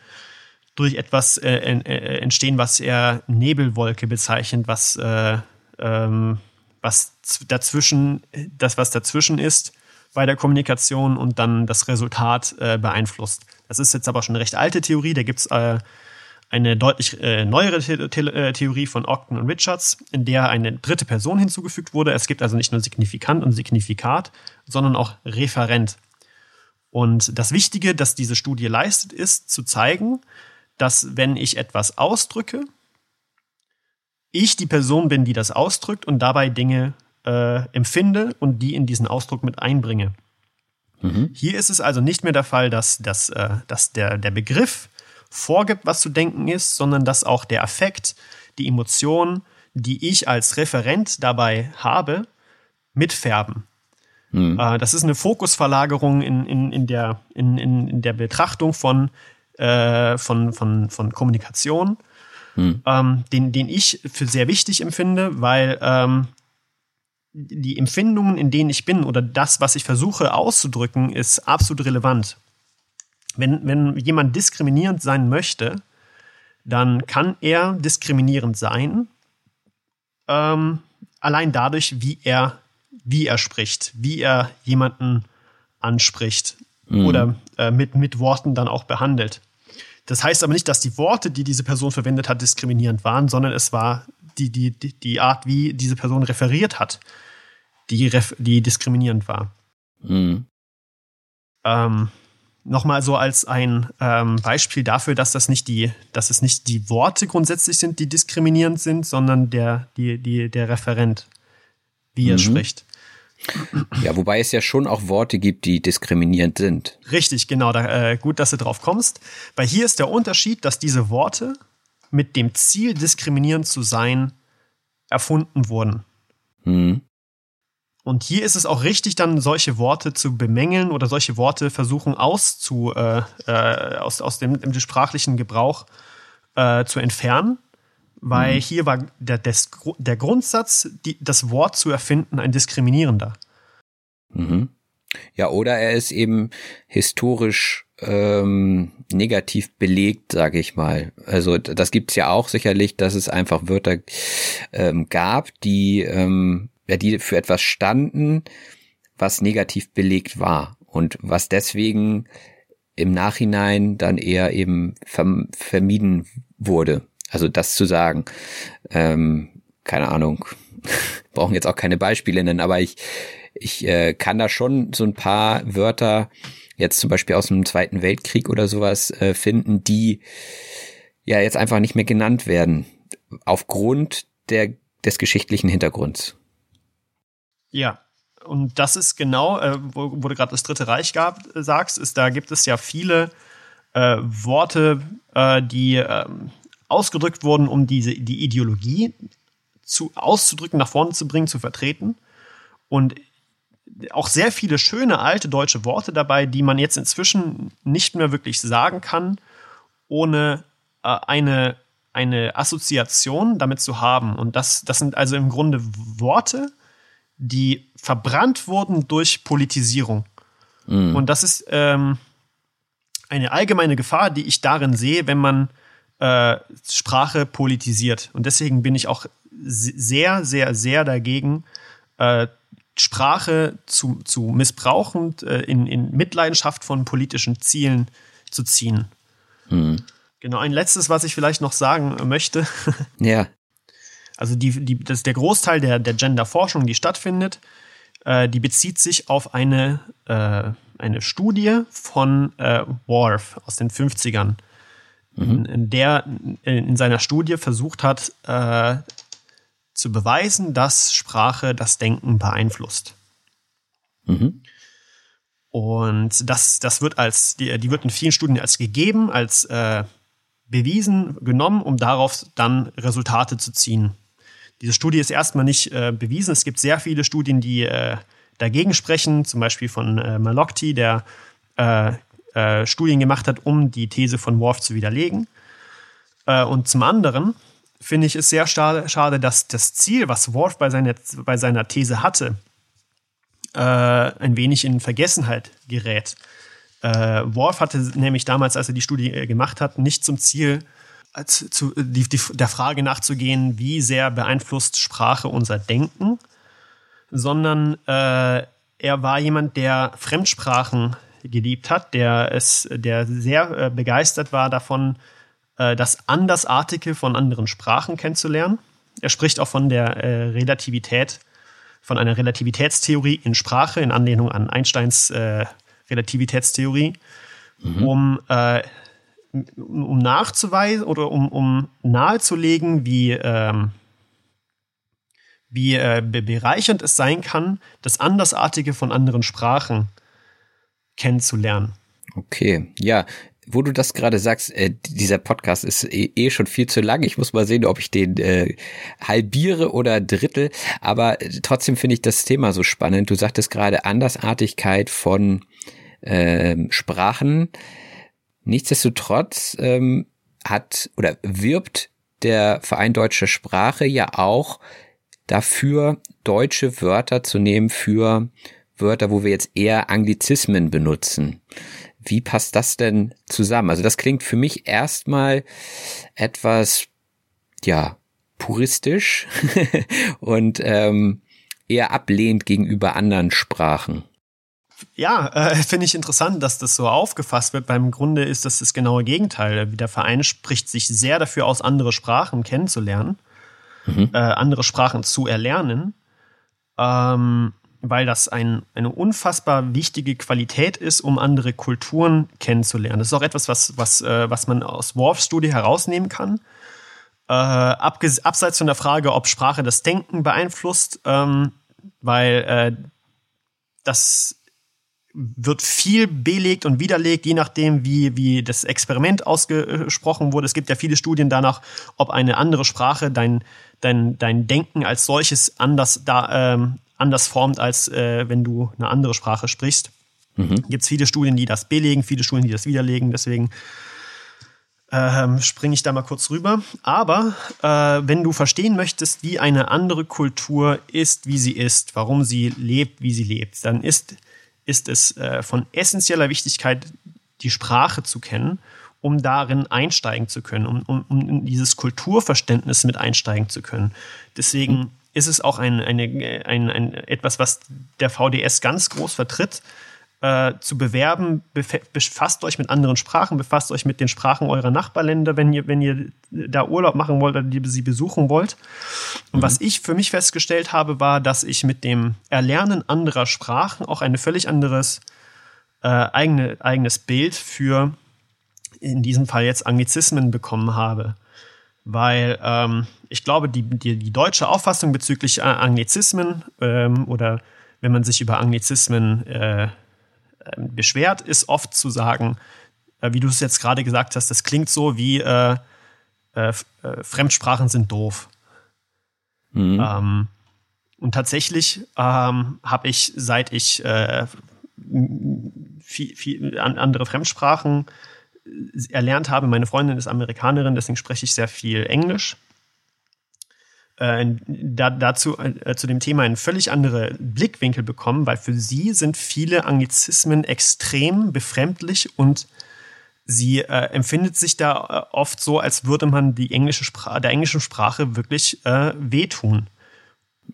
durch etwas äh, äh, entstehen, was er Nebelwolke bezeichnet, was äh, ähm, was dazwischen, das, was dazwischen ist bei der Kommunikation und dann das Resultat äh, beeinflusst. Das ist jetzt aber schon eine recht alte Theorie, da gibt es äh, eine deutlich äh, neuere The The äh, Theorie von Ogden und Richards, in der eine dritte Person hinzugefügt wurde. Es gibt also nicht nur Signifikant und Signifikat, sondern auch Referent. Und das Wichtige, das diese Studie leistet, ist zu zeigen, dass wenn ich etwas ausdrücke, ich die Person bin, die das ausdrückt und dabei Dinge äh, empfinde und die in diesen Ausdruck mit einbringe. Mhm. Hier ist es also nicht mehr der Fall, dass, dass, äh, dass der, der Begriff vorgibt, was zu denken ist, sondern dass auch der Affekt, die Emotionen, die ich als Referent dabei habe, mitfärben. Mhm. Das ist eine Fokusverlagerung in, in, in, der, in, in, in der Betrachtung von, äh, von, von, von Kommunikation hm. ähm, den, den ich für sehr wichtig empfinde, weil ähm, die Empfindungen, in denen ich bin oder das, was ich versuche auszudrücken, ist absolut relevant. Wenn, wenn jemand diskriminierend sein möchte, dann kann er diskriminierend sein, ähm, allein dadurch, wie er, wie er spricht, wie er jemanden anspricht mhm. oder äh, mit, mit Worten dann auch behandelt. Das heißt aber nicht, dass die Worte, die diese Person verwendet hat, diskriminierend waren, sondern es war die, die, die Art, wie diese Person referiert hat, die, die diskriminierend war. Mhm. Ähm, Nochmal so als ein ähm, Beispiel dafür, dass das nicht die, dass es nicht die Worte grundsätzlich sind, die diskriminierend sind, sondern der, die, die, der Referent, wie mhm. er spricht. Ja, wobei es ja schon auch Worte gibt, die diskriminierend sind. Richtig, genau. Da, äh, gut, dass du drauf kommst. Weil hier ist der Unterschied, dass diese Worte mit dem Ziel, diskriminierend zu sein, erfunden wurden. Mhm. Und hier ist es auch richtig, dann solche Worte zu bemängeln oder solche Worte versuchen auszu, äh, äh, aus, aus dem, dem sprachlichen Gebrauch äh, zu entfernen. Weil mhm. hier war der, des, der Grundsatz, die, das Wort zu erfinden, ein diskriminierender. Mhm. Ja, oder er ist eben historisch ähm, negativ belegt, sage ich mal. Also das gibt's ja auch sicherlich, dass es einfach Wörter ähm, gab, die ähm, ja, die für etwas standen, was negativ belegt war und was deswegen im Nachhinein dann eher eben vermieden wurde. Also das zu sagen, ähm, keine Ahnung, brauchen jetzt auch keine Beispiele nennen, aber ich, ich äh, kann da schon so ein paar Wörter jetzt zum Beispiel aus dem Zweiten Weltkrieg oder sowas äh, finden, die ja jetzt einfach nicht mehr genannt werden aufgrund der, des geschichtlichen Hintergrunds. Ja, und das ist genau, äh, wo, wo, du gerade das Dritte Reich gab, äh, sagst, ist, da gibt es ja viele äh, Worte, äh, die ähm, ausgedrückt wurden, um diese, die Ideologie zu, auszudrücken, nach vorne zu bringen, zu vertreten. Und auch sehr viele schöne alte deutsche Worte dabei, die man jetzt inzwischen nicht mehr wirklich sagen kann, ohne äh, eine, eine Assoziation damit zu haben. Und das, das sind also im Grunde Worte, die verbrannt wurden durch Politisierung. Mhm. Und das ist ähm, eine allgemeine Gefahr, die ich darin sehe, wenn man äh, Sprache politisiert. Und deswegen bin ich auch sehr, sehr, sehr dagegen, äh, Sprache zu, zu missbrauchen, äh, in, in Mitleidenschaft von politischen Zielen zu ziehen. Mhm. Genau, ein letztes, was ich vielleicht noch sagen möchte. Ja. Also die, die, das, der Großteil der, der Gender-Forschung, die stattfindet, äh, die bezieht sich auf eine, äh, eine Studie von äh, Worf aus den 50ern, mhm. in, in, der in seiner Studie versucht hat, äh, zu beweisen, dass Sprache das Denken beeinflusst. Mhm. Und das, das wird als, die, die wird in vielen Studien als gegeben, als äh, bewiesen genommen, um darauf dann Resultate zu ziehen. Diese Studie ist erstmal nicht äh, bewiesen. Es gibt sehr viele Studien, die äh, dagegen sprechen, zum Beispiel von äh, Malokti, der äh, äh, Studien gemacht hat, um die These von Worf zu widerlegen. Äh, und zum anderen finde ich es sehr schade, dass das Ziel, was Worf bei seiner, bei seiner These hatte, ein wenig in Vergessenheit gerät. Worf hatte nämlich damals, als er die Studie gemacht hat, nicht zum Ziel, zu, die, die, der Frage nachzugehen, wie sehr beeinflusst Sprache unser Denken, sondern äh, er war jemand, der Fremdsprachen geliebt hat, der es, der sehr äh, begeistert war davon, äh, das Andersartige von anderen Sprachen kennenzulernen. Er spricht auch von der äh, Relativität, von einer Relativitätstheorie in Sprache in Anlehnung an Einsteins äh, Relativitätstheorie, mhm. um äh, um nachzuweisen oder um, um nahezulegen, wie, ähm, wie äh, bereichernd es sein kann, das Andersartige von anderen Sprachen kennenzulernen. Okay, ja. Wo du das gerade sagst, äh, dieser Podcast ist eh, eh, schon viel zu lang. Ich muss mal sehen, ob ich den äh, halbiere oder drittel. Aber äh, trotzdem finde ich das Thema so spannend. Du sagtest gerade Andersartigkeit von ähm, Sprachen. Nichtsdestotrotz ähm, hat oder wirbt der Verein Deutsche Sprache ja auch dafür, deutsche Wörter zu nehmen für Wörter, wo wir jetzt eher Anglizismen benutzen. Wie passt das denn zusammen? Also das klingt für mich erstmal etwas, ja, puristisch und ähm, eher ablehnend gegenüber anderen Sprachen. Ja, äh, finde ich interessant, dass das so aufgefasst wird. Beim Grunde ist das das genaue Gegenteil. Der Verein spricht sich sehr dafür aus, andere Sprachen kennenzulernen, mhm. äh, andere Sprachen zu erlernen, ähm, weil das ein, eine unfassbar wichtige Qualität ist, um andere Kulturen kennenzulernen. Das ist auch etwas, was, was, äh, was man aus Worfs Studie herausnehmen kann. Äh, abseits von der Frage, ob Sprache das Denken beeinflusst, ähm, weil äh, das wird viel belegt und widerlegt, je nachdem, wie, wie das Experiment ausgesprochen wurde. Es gibt ja viele Studien danach, ob eine andere Sprache dein, dein, dein Denken als solches anders, da, ähm, anders formt, als äh, wenn du eine andere Sprache sprichst. Mhm. Gibt es viele Studien, die das belegen, viele Studien, die das widerlegen. Deswegen ähm, springe ich da mal kurz rüber. Aber äh, wenn du verstehen möchtest, wie eine andere Kultur ist, wie sie ist, warum sie lebt, wie sie lebt, dann ist ist es äh, von essentieller Wichtigkeit, die Sprache zu kennen, um darin einsteigen zu können, um, um, um in dieses Kulturverständnis mit einsteigen zu können. Deswegen mhm. ist es auch ein, eine, ein, ein, etwas, was der VDS ganz groß vertritt, äh, zu bewerben, befasst euch mit anderen Sprachen, befasst euch mit den Sprachen eurer Nachbarländer, wenn ihr, wenn ihr da Urlaub machen wollt oder sie besuchen wollt. Und mhm. was ich für mich festgestellt habe, war, dass ich mit dem Erlernen anderer Sprachen auch ein völlig anderes äh, eigene, eigenes Bild für in diesem Fall jetzt Anglizismen bekommen habe. Weil ähm, ich glaube, die, die, die deutsche Auffassung bezüglich Anglizismen ähm, oder wenn man sich über Anglizismen äh, beschwert, ist oft zu sagen, äh, wie du es jetzt gerade gesagt hast, das klingt so wie äh, äh, äh Fremdsprachen sind doof. Mhm. Ähm, und tatsächlich ähm, habe ich, seit ich äh, viel, viel andere Fremdsprachen erlernt habe, meine Freundin ist Amerikanerin, deswegen spreche ich sehr viel Englisch äh, da, dazu äh, zu dem Thema einen völlig anderen Blickwinkel bekommen, weil für sie sind viele Anglizismen extrem befremdlich und sie äh, empfindet sich da äh, oft so, als würde man die englische Sprache, der englischen Sprache wirklich äh, wehtun.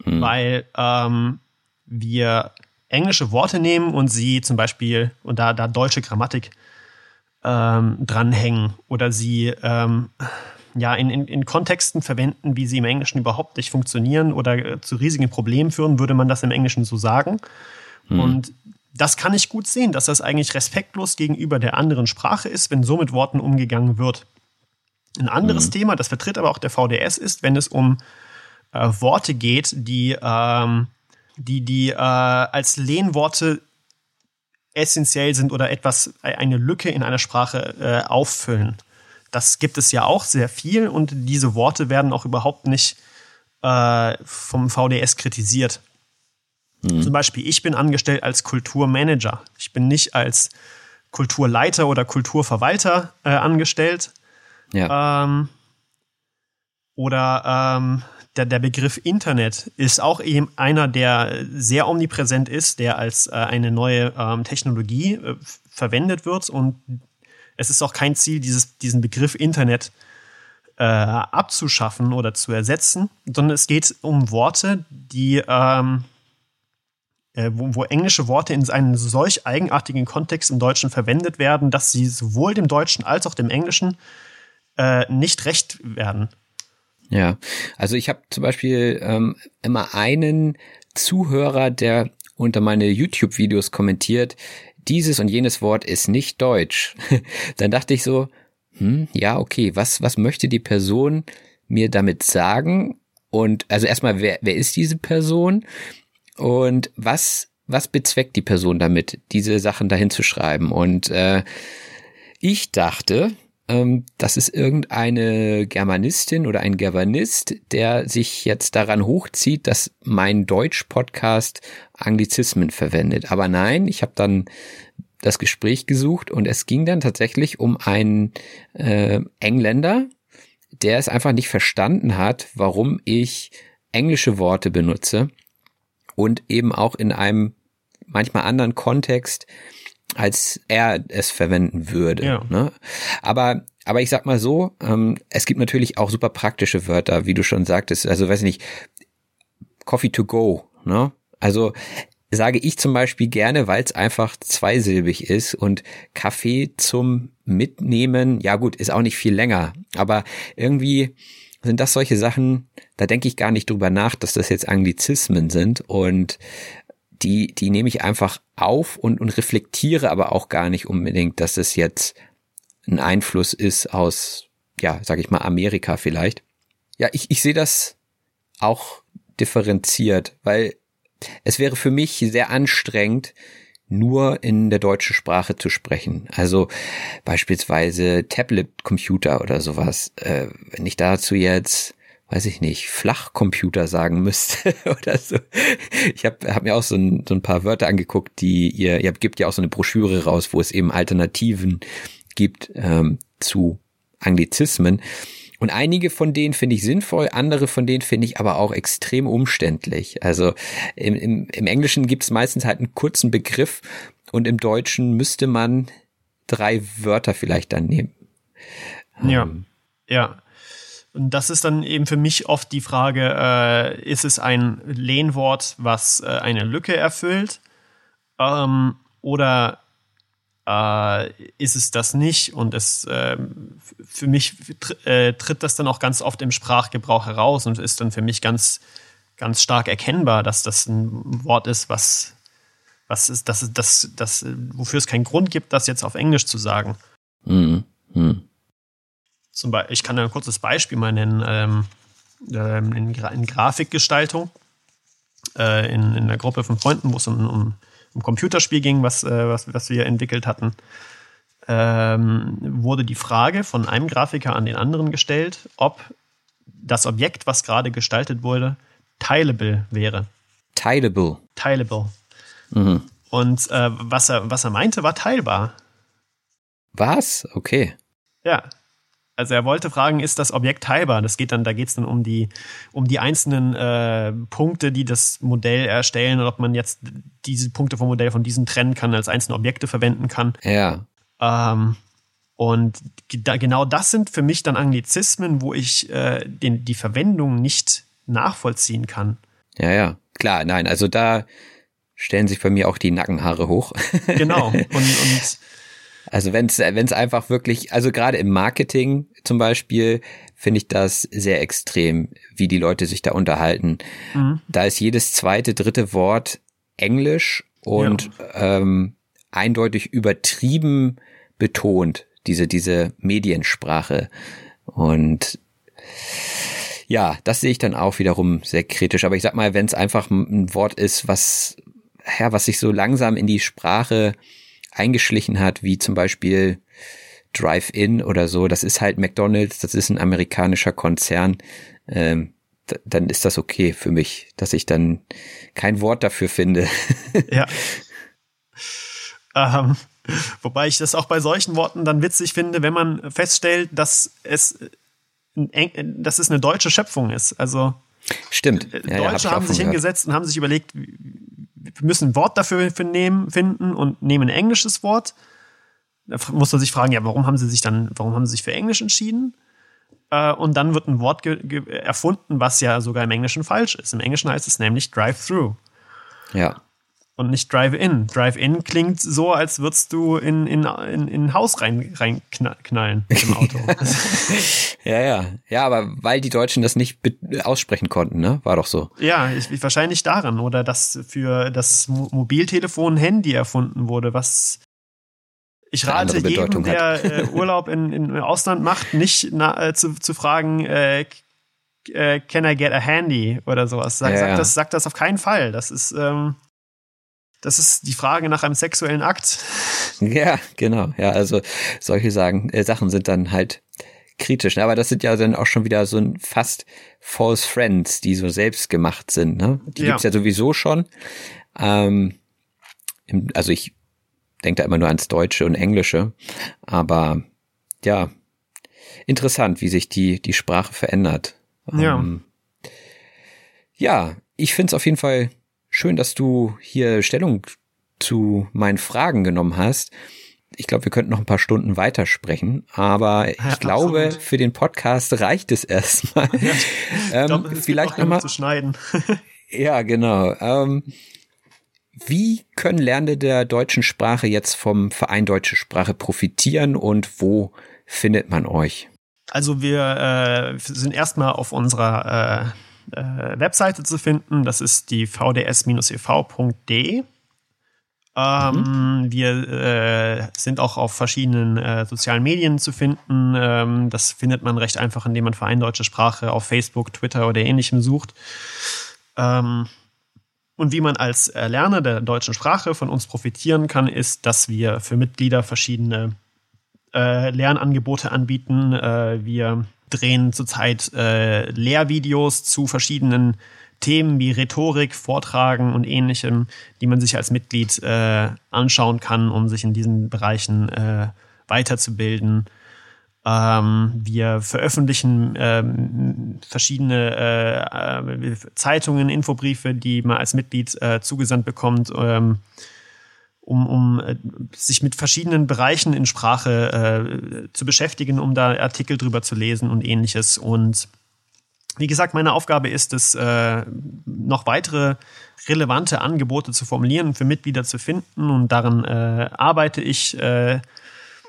Mhm. Weil ähm, wir englische Worte nehmen und sie zum Beispiel, und da, da deutsche Grammatik ähm, dranhängen oder sie ähm, ja, in, in, in Kontexten verwenden, wie sie im Englischen überhaupt nicht funktionieren oder äh, zu riesigen Problemen führen, würde man das im Englischen so sagen. Hm. Und das kann ich gut sehen, dass das eigentlich respektlos gegenüber der anderen Sprache ist, wenn so mit Worten umgegangen wird. Ein anderes mhm. Thema, das vertritt aber auch der VDS, ist, wenn es um äh, Worte geht, die, ähm, die, die äh, als Lehnworte essentiell sind oder etwas, äh, eine Lücke in einer Sprache äh, auffüllen. Das gibt es ja auch sehr viel und diese Worte werden auch überhaupt nicht äh, vom VDS kritisiert. Mhm. Zum Beispiel, ich bin angestellt als Kulturmanager. Ich bin nicht als Kulturleiter oder Kulturverwalter äh, angestellt. Ja. Ähm, oder ähm, der, der Begriff Internet ist auch eben einer, der sehr omnipräsent ist, der als äh, eine neue ähm, Technologie äh, verwendet wird und es ist auch kein Ziel, dieses, diesen Begriff Internet äh, abzuschaffen oder zu ersetzen, sondern es geht um Worte, die ähm, äh, wo, wo, englische Worte in einem solch eigenartigen Kontext im Deutschen verwendet werden, dass sie sowohl dem Deutschen als auch dem Englischen äh, nicht recht werden. Ja, also ich habe zum Beispiel ähm, immer einen Zuhörer, der unter meine YouTube-Videos kommentiert, dieses und jenes Wort ist nicht deutsch, dann dachte ich so, hm, ja, okay, was, was möchte die Person mir damit sagen? Und also erstmal, wer, wer ist diese Person? Und was, was bezweckt die Person damit, diese Sachen dahin zu schreiben? Und äh, ich dachte, das ist irgendeine Germanistin oder ein Germanist, der sich jetzt daran hochzieht, dass mein Deutsch-Podcast Anglizismen verwendet. Aber nein, ich habe dann das Gespräch gesucht und es ging dann tatsächlich um einen äh, Engländer, der es einfach nicht verstanden hat, warum ich englische Worte benutze und eben auch in einem manchmal anderen Kontext als er es verwenden würde. Ja. Ne? Aber aber ich sag mal so, ähm, es gibt natürlich auch super praktische Wörter, wie du schon sagtest. Also weiß ich nicht, Coffee to go. Ne? Also sage ich zum Beispiel gerne, weil es einfach zweisilbig ist und Kaffee zum Mitnehmen, ja gut, ist auch nicht viel länger, aber irgendwie sind das solche Sachen, da denke ich gar nicht drüber nach, dass das jetzt Anglizismen sind und die, die nehme ich einfach auf und, und reflektiere aber auch gar nicht unbedingt, dass es jetzt ein Einfluss ist aus, ja, sag ich mal, Amerika vielleicht. Ja, ich, ich sehe das auch differenziert, weil es wäre für mich sehr anstrengend, nur in der deutschen Sprache zu sprechen. Also beispielsweise Tablet-Computer oder sowas. Äh, wenn ich dazu jetzt, weiß ich nicht, Flachcomputer sagen müsste oder so. Ich habe hab mir auch so ein, so ein paar Wörter angeguckt, die ihr, ihr gibt ja auch so eine Broschüre raus, wo es eben Alternativen gibt ähm, zu Anglizismen. Und einige von denen finde ich sinnvoll, andere von denen finde ich aber auch extrem umständlich. Also im, im, im Englischen gibt es meistens halt einen kurzen Begriff und im Deutschen müsste man drei Wörter vielleicht dann nehmen. Ja, ähm. ja. Und das ist dann eben für mich oft die Frage, äh, ist es ein Lehnwort, was äh, eine Lücke erfüllt? Ähm, oder äh, ist es das nicht. Und es äh, für mich äh, tritt das dann auch ganz oft im Sprachgebrauch heraus und ist dann für mich ganz, ganz stark erkennbar, dass das ein Wort ist, was, was ist, das, das, das, wofür es keinen Grund gibt, das jetzt auf Englisch zu sagen. Mhm. Mhm. Zum Beispiel, ich kann ein kurzes Beispiel mal nennen. Ähm, ähm in, in Grafikgestaltung äh, in, in einer Gruppe von Freunden, wo es um, um um Computerspiel ging, was, äh, was, was wir entwickelt hatten, ähm, wurde die Frage von einem Grafiker an den anderen gestellt, ob das Objekt, was gerade gestaltet wurde, teilable wäre. Teilable. Teilable. Mhm. Und äh, was, er, was er meinte, war teilbar. Was? Okay. Ja, also er wollte fragen, ist das Objekt teilbar? Das geht dann, da geht es dann um die, um die einzelnen äh, Punkte, die das Modell erstellen und ob man jetzt diese Punkte vom Modell von diesen trennen kann, als einzelne Objekte verwenden kann. Ja. Ähm, und da, genau das sind für mich dann Anglizismen, wo ich äh, den, die Verwendung nicht nachvollziehen kann. Ja, ja, klar, nein, also da stellen sich bei mir auch die Nackenhaare hoch. Genau. Und, und also wenn es wenn es einfach wirklich, also gerade im Marketing zum Beispiel, finde ich das sehr extrem, wie die Leute sich da unterhalten. Mhm. Da ist jedes zweite, dritte Wort Englisch und ja. ähm, eindeutig übertrieben betont, diese, diese Mediensprache. Und ja, das sehe ich dann auch wiederum sehr kritisch. Aber ich sag mal, wenn es einfach ein Wort ist, was, ja, was sich so langsam in die Sprache eingeschlichen hat, wie zum Beispiel Drive-In oder so. Das ist halt McDonald's, das ist ein amerikanischer Konzern. Ähm, dann ist das okay für mich, dass ich dann kein Wort dafür finde. ja. Ähm, wobei ich das auch bei solchen Worten dann witzig finde, wenn man feststellt, dass es, dass es eine deutsche Schöpfung ist. Also Stimmt. Ja, Deutsche ja, hab haben sich hingesetzt und haben sich überlegt, wir müssen ein Wort dafür finden und nehmen ein englisches Wort. Da muss man sich fragen, ja, warum haben sie sich dann, warum haben sie sich für Englisch entschieden? Äh, und dann wird ein Wort erfunden, was ja sogar im Englischen falsch ist. Im Englischen heißt es nämlich Drive-Through. Ja und nicht Drive-In. Drive-In klingt so, als würdest du in, in, in, in ein Haus rein, rein knallen im Auto. ja, ja. Ja, aber weil die Deutschen das nicht aussprechen konnten, ne? War doch so. Ja, ich, wahrscheinlich daran. Oder dass für das Mobiltelefon Handy erfunden wurde, was ich rate jedem, der äh, Urlaub in, in Ausland macht, nicht na, äh, zu, zu fragen, äh, äh, can I get a handy oder sowas. Sag, ja, sag, Das, sag das auf keinen Fall. Das ist ähm, das ist die Frage nach einem sexuellen Akt. Ja, genau. Ja, also solche sagen, äh, Sachen sind dann halt kritisch. Ne? Aber das sind ja dann auch schon wieder so ein fast False Friends, die so selbst gemacht sind. Ne? Die ja. gibt's ja sowieso schon. Ähm, also ich denke da immer nur ans Deutsche und Englische. Aber ja, interessant, wie sich die, die Sprache verändert. Ja. Ähm, ja, ich finde es auf jeden Fall schön, dass du hier Stellung zu meinen Fragen genommen hast. Ich glaube, wir könnten noch ein paar Stunden weitersprechen, aber ich ja, glaube, absolut. für den Podcast reicht es erstmal. Ja, ähm, glaub, vielleicht nochmal zu schneiden. ja, genau. Ähm, Wie können Lernende der deutschen Sprache jetzt vom Verein Deutsche Sprache profitieren und wo findet man euch? Also wir äh, sind erstmal auf unserer äh, äh, Webseite zu finden. Das ist die vds-ev.de. Ähm, mhm. Wir äh, sind auch auf verschiedenen äh, sozialen Medien zu finden. Ähm, das findet man recht einfach, indem man Verein Deutsche Sprache auf Facebook, Twitter oder ähnlichem sucht. Ähm, und wie man als Lerner der deutschen Sprache von uns profitieren kann, ist, dass wir für Mitglieder verschiedene äh, Lernangebote anbieten. Äh, wir drehen zurzeit äh, Lehrvideos zu verschiedenen Themen wie Rhetorik, Vortragen und ähnlichem, die man sich als Mitglied äh, anschauen kann, um sich in diesen Bereichen äh, weiterzubilden. Ähm, wir veröffentlichen ähm, verschiedene äh, äh, Zeitungen, Infobriefe, die man als Mitglied äh, zugesandt bekommt, ähm, um, um äh, sich mit verschiedenen Bereichen in Sprache äh, zu beschäftigen, um da Artikel drüber zu lesen und ähnliches. Und wie gesagt, meine Aufgabe ist es, äh, noch weitere relevante Angebote zu formulieren für Mitglieder zu finden. Und daran äh, arbeite ich äh,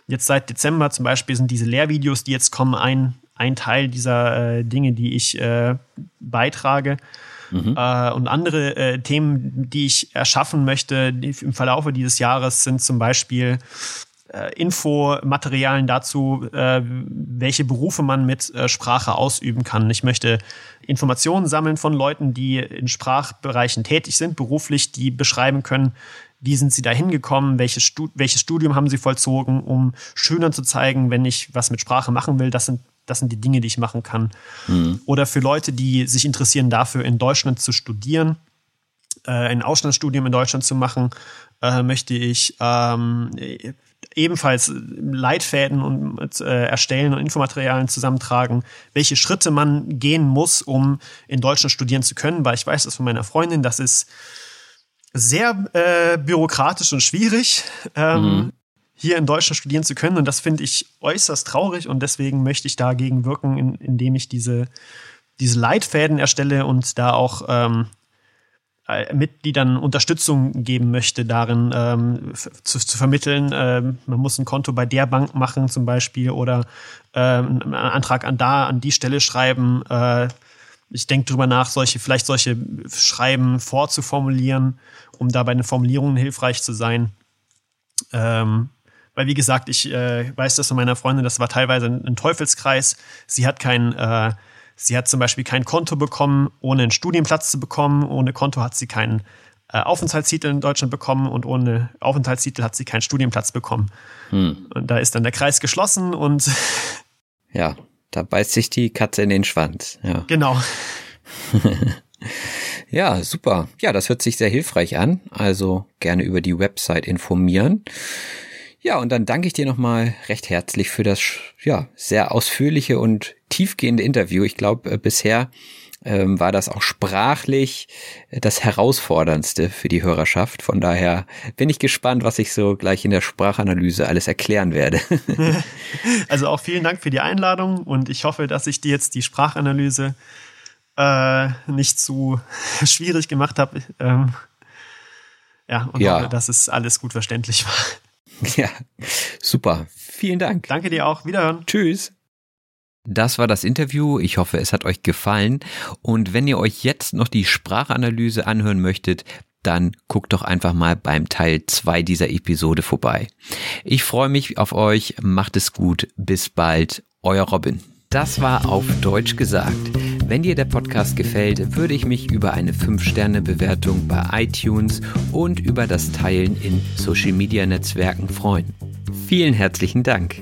jetzt seit Dezember zum Beispiel sind diese Lehrvideos, die jetzt kommen, ein, ein Teil dieser äh, Dinge, die ich äh, beitrage. Mhm. Äh, und andere äh, Themen, die ich erschaffen möchte im Verlaufe dieses Jahres, sind zum Beispiel äh, Infomaterialien dazu, äh, welche Berufe man mit äh, Sprache ausüben kann. Ich möchte Informationen sammeln von Leuten, die in Sprachbereichen tätig sind, beruflich, die beschreiben können, wie sind sie da hingekommen, welches, Stud welches Studium haben sie vollzogen, um Schülern zu zeigen, wenn ich was mit Sprache machen will, das sind, das sind die Dinge, die ich machen kann. Mhm. Oder für Leute, die sich interessieren dafür, in Deutschland zu studieren, äh, ein Auslandsstudium in Deutschland zu machen, äh, möchte ich ähm, ebenfalls Leitfäden und äh, erstellen und Infomaterialien zusammentragen, welche Schritte man gehen muss, um in Deutschland studieren zu können, weil ich weiß das von meiner Freundin, das ist sehr äh, bürokratisch und schwierig, ähm, mhm. Hier in Deutschland studieren zu können. Und das finde ich äußerst traurig und deswegen möchte ich dagegen wirken, in, indem ich diese, diese Leitfäden erstelle und da auch ähm, äh, Mitgliedern Unterstützung geben möchte, darin ähm, zu, zu, vermitteln. Ähm, man muss ein Konto bei der Bank machen zum Beispiel oder ähm, einen Antrag an da, an die Stelle schreiben. Äh, ich denke drüber nach, solche, vielleicht solche Schreiben vorzuformulieren, um da bei den Formulierungen hilfreich zu sein. Ähm, weil, wie gesagt, ich äh, weiß das von meiner Freundin, das war teilweise ein, ein Teufelskreis. Sie hat kein, äh, sie hat zum Beispiel kein Konto bekommen, ohne einen Studienplatz zu bekommen. Ohne Konto hat sie keinen äh, Aufenthaltstitel in Deutschland bekommen und ohne Aufenthaltstitel hat sie keinen Studienplatz bekommen. Hm. Und da ist dann der Kreis geschlossen und ja, da beißt sich die Katze in den Schwanz. Ja. Genau. ja, super. Ja, das hört sich sehr hilfreich an. Also gerne über die Website informieren. Ja, und dann danke ich dir nochmal recht herzlich für das ja, sehr ausführliche und tiefgehende Interview. Ich glaube, äh, bisher ähm, war das auch sprachlich das herausforderndste für die Hörerschaft. Von daher bin ich gespannt, was ich so gleich in der Sprachanalyse alles erklären werde. also auch vielen Dank für die Einladung und ich hoffe, dass ich dir jetzt die Sprachanalyse äh, nicht zu schwierig gemacht habe. Ähm, ja, und ja. hoffe, dass es alles gut verständlich war. Ja, super. Vielen Dank. Danke dir auch. Wiederhören. Tschüss. Das war das Interview. Ich hoffe, es hat euch gefallen. Und wenn ihr euch jetzt noch die Sprachanalyse anhören möchtet, dann guckt doch einfach mal beim Teil 2 dieser Episode vorbei. Ich freue mich auf euch. Macht es gut. Bis bald. Euer Robin. Das war auf Deutsch gesagt. Wenn dir der Podcast gefällt, würde ich mich über eine 5-Sterne-Bewertung bei iTunes und über das Teilen in Social-Media-Netzwerken freuen. Vielen herzlichen Dank.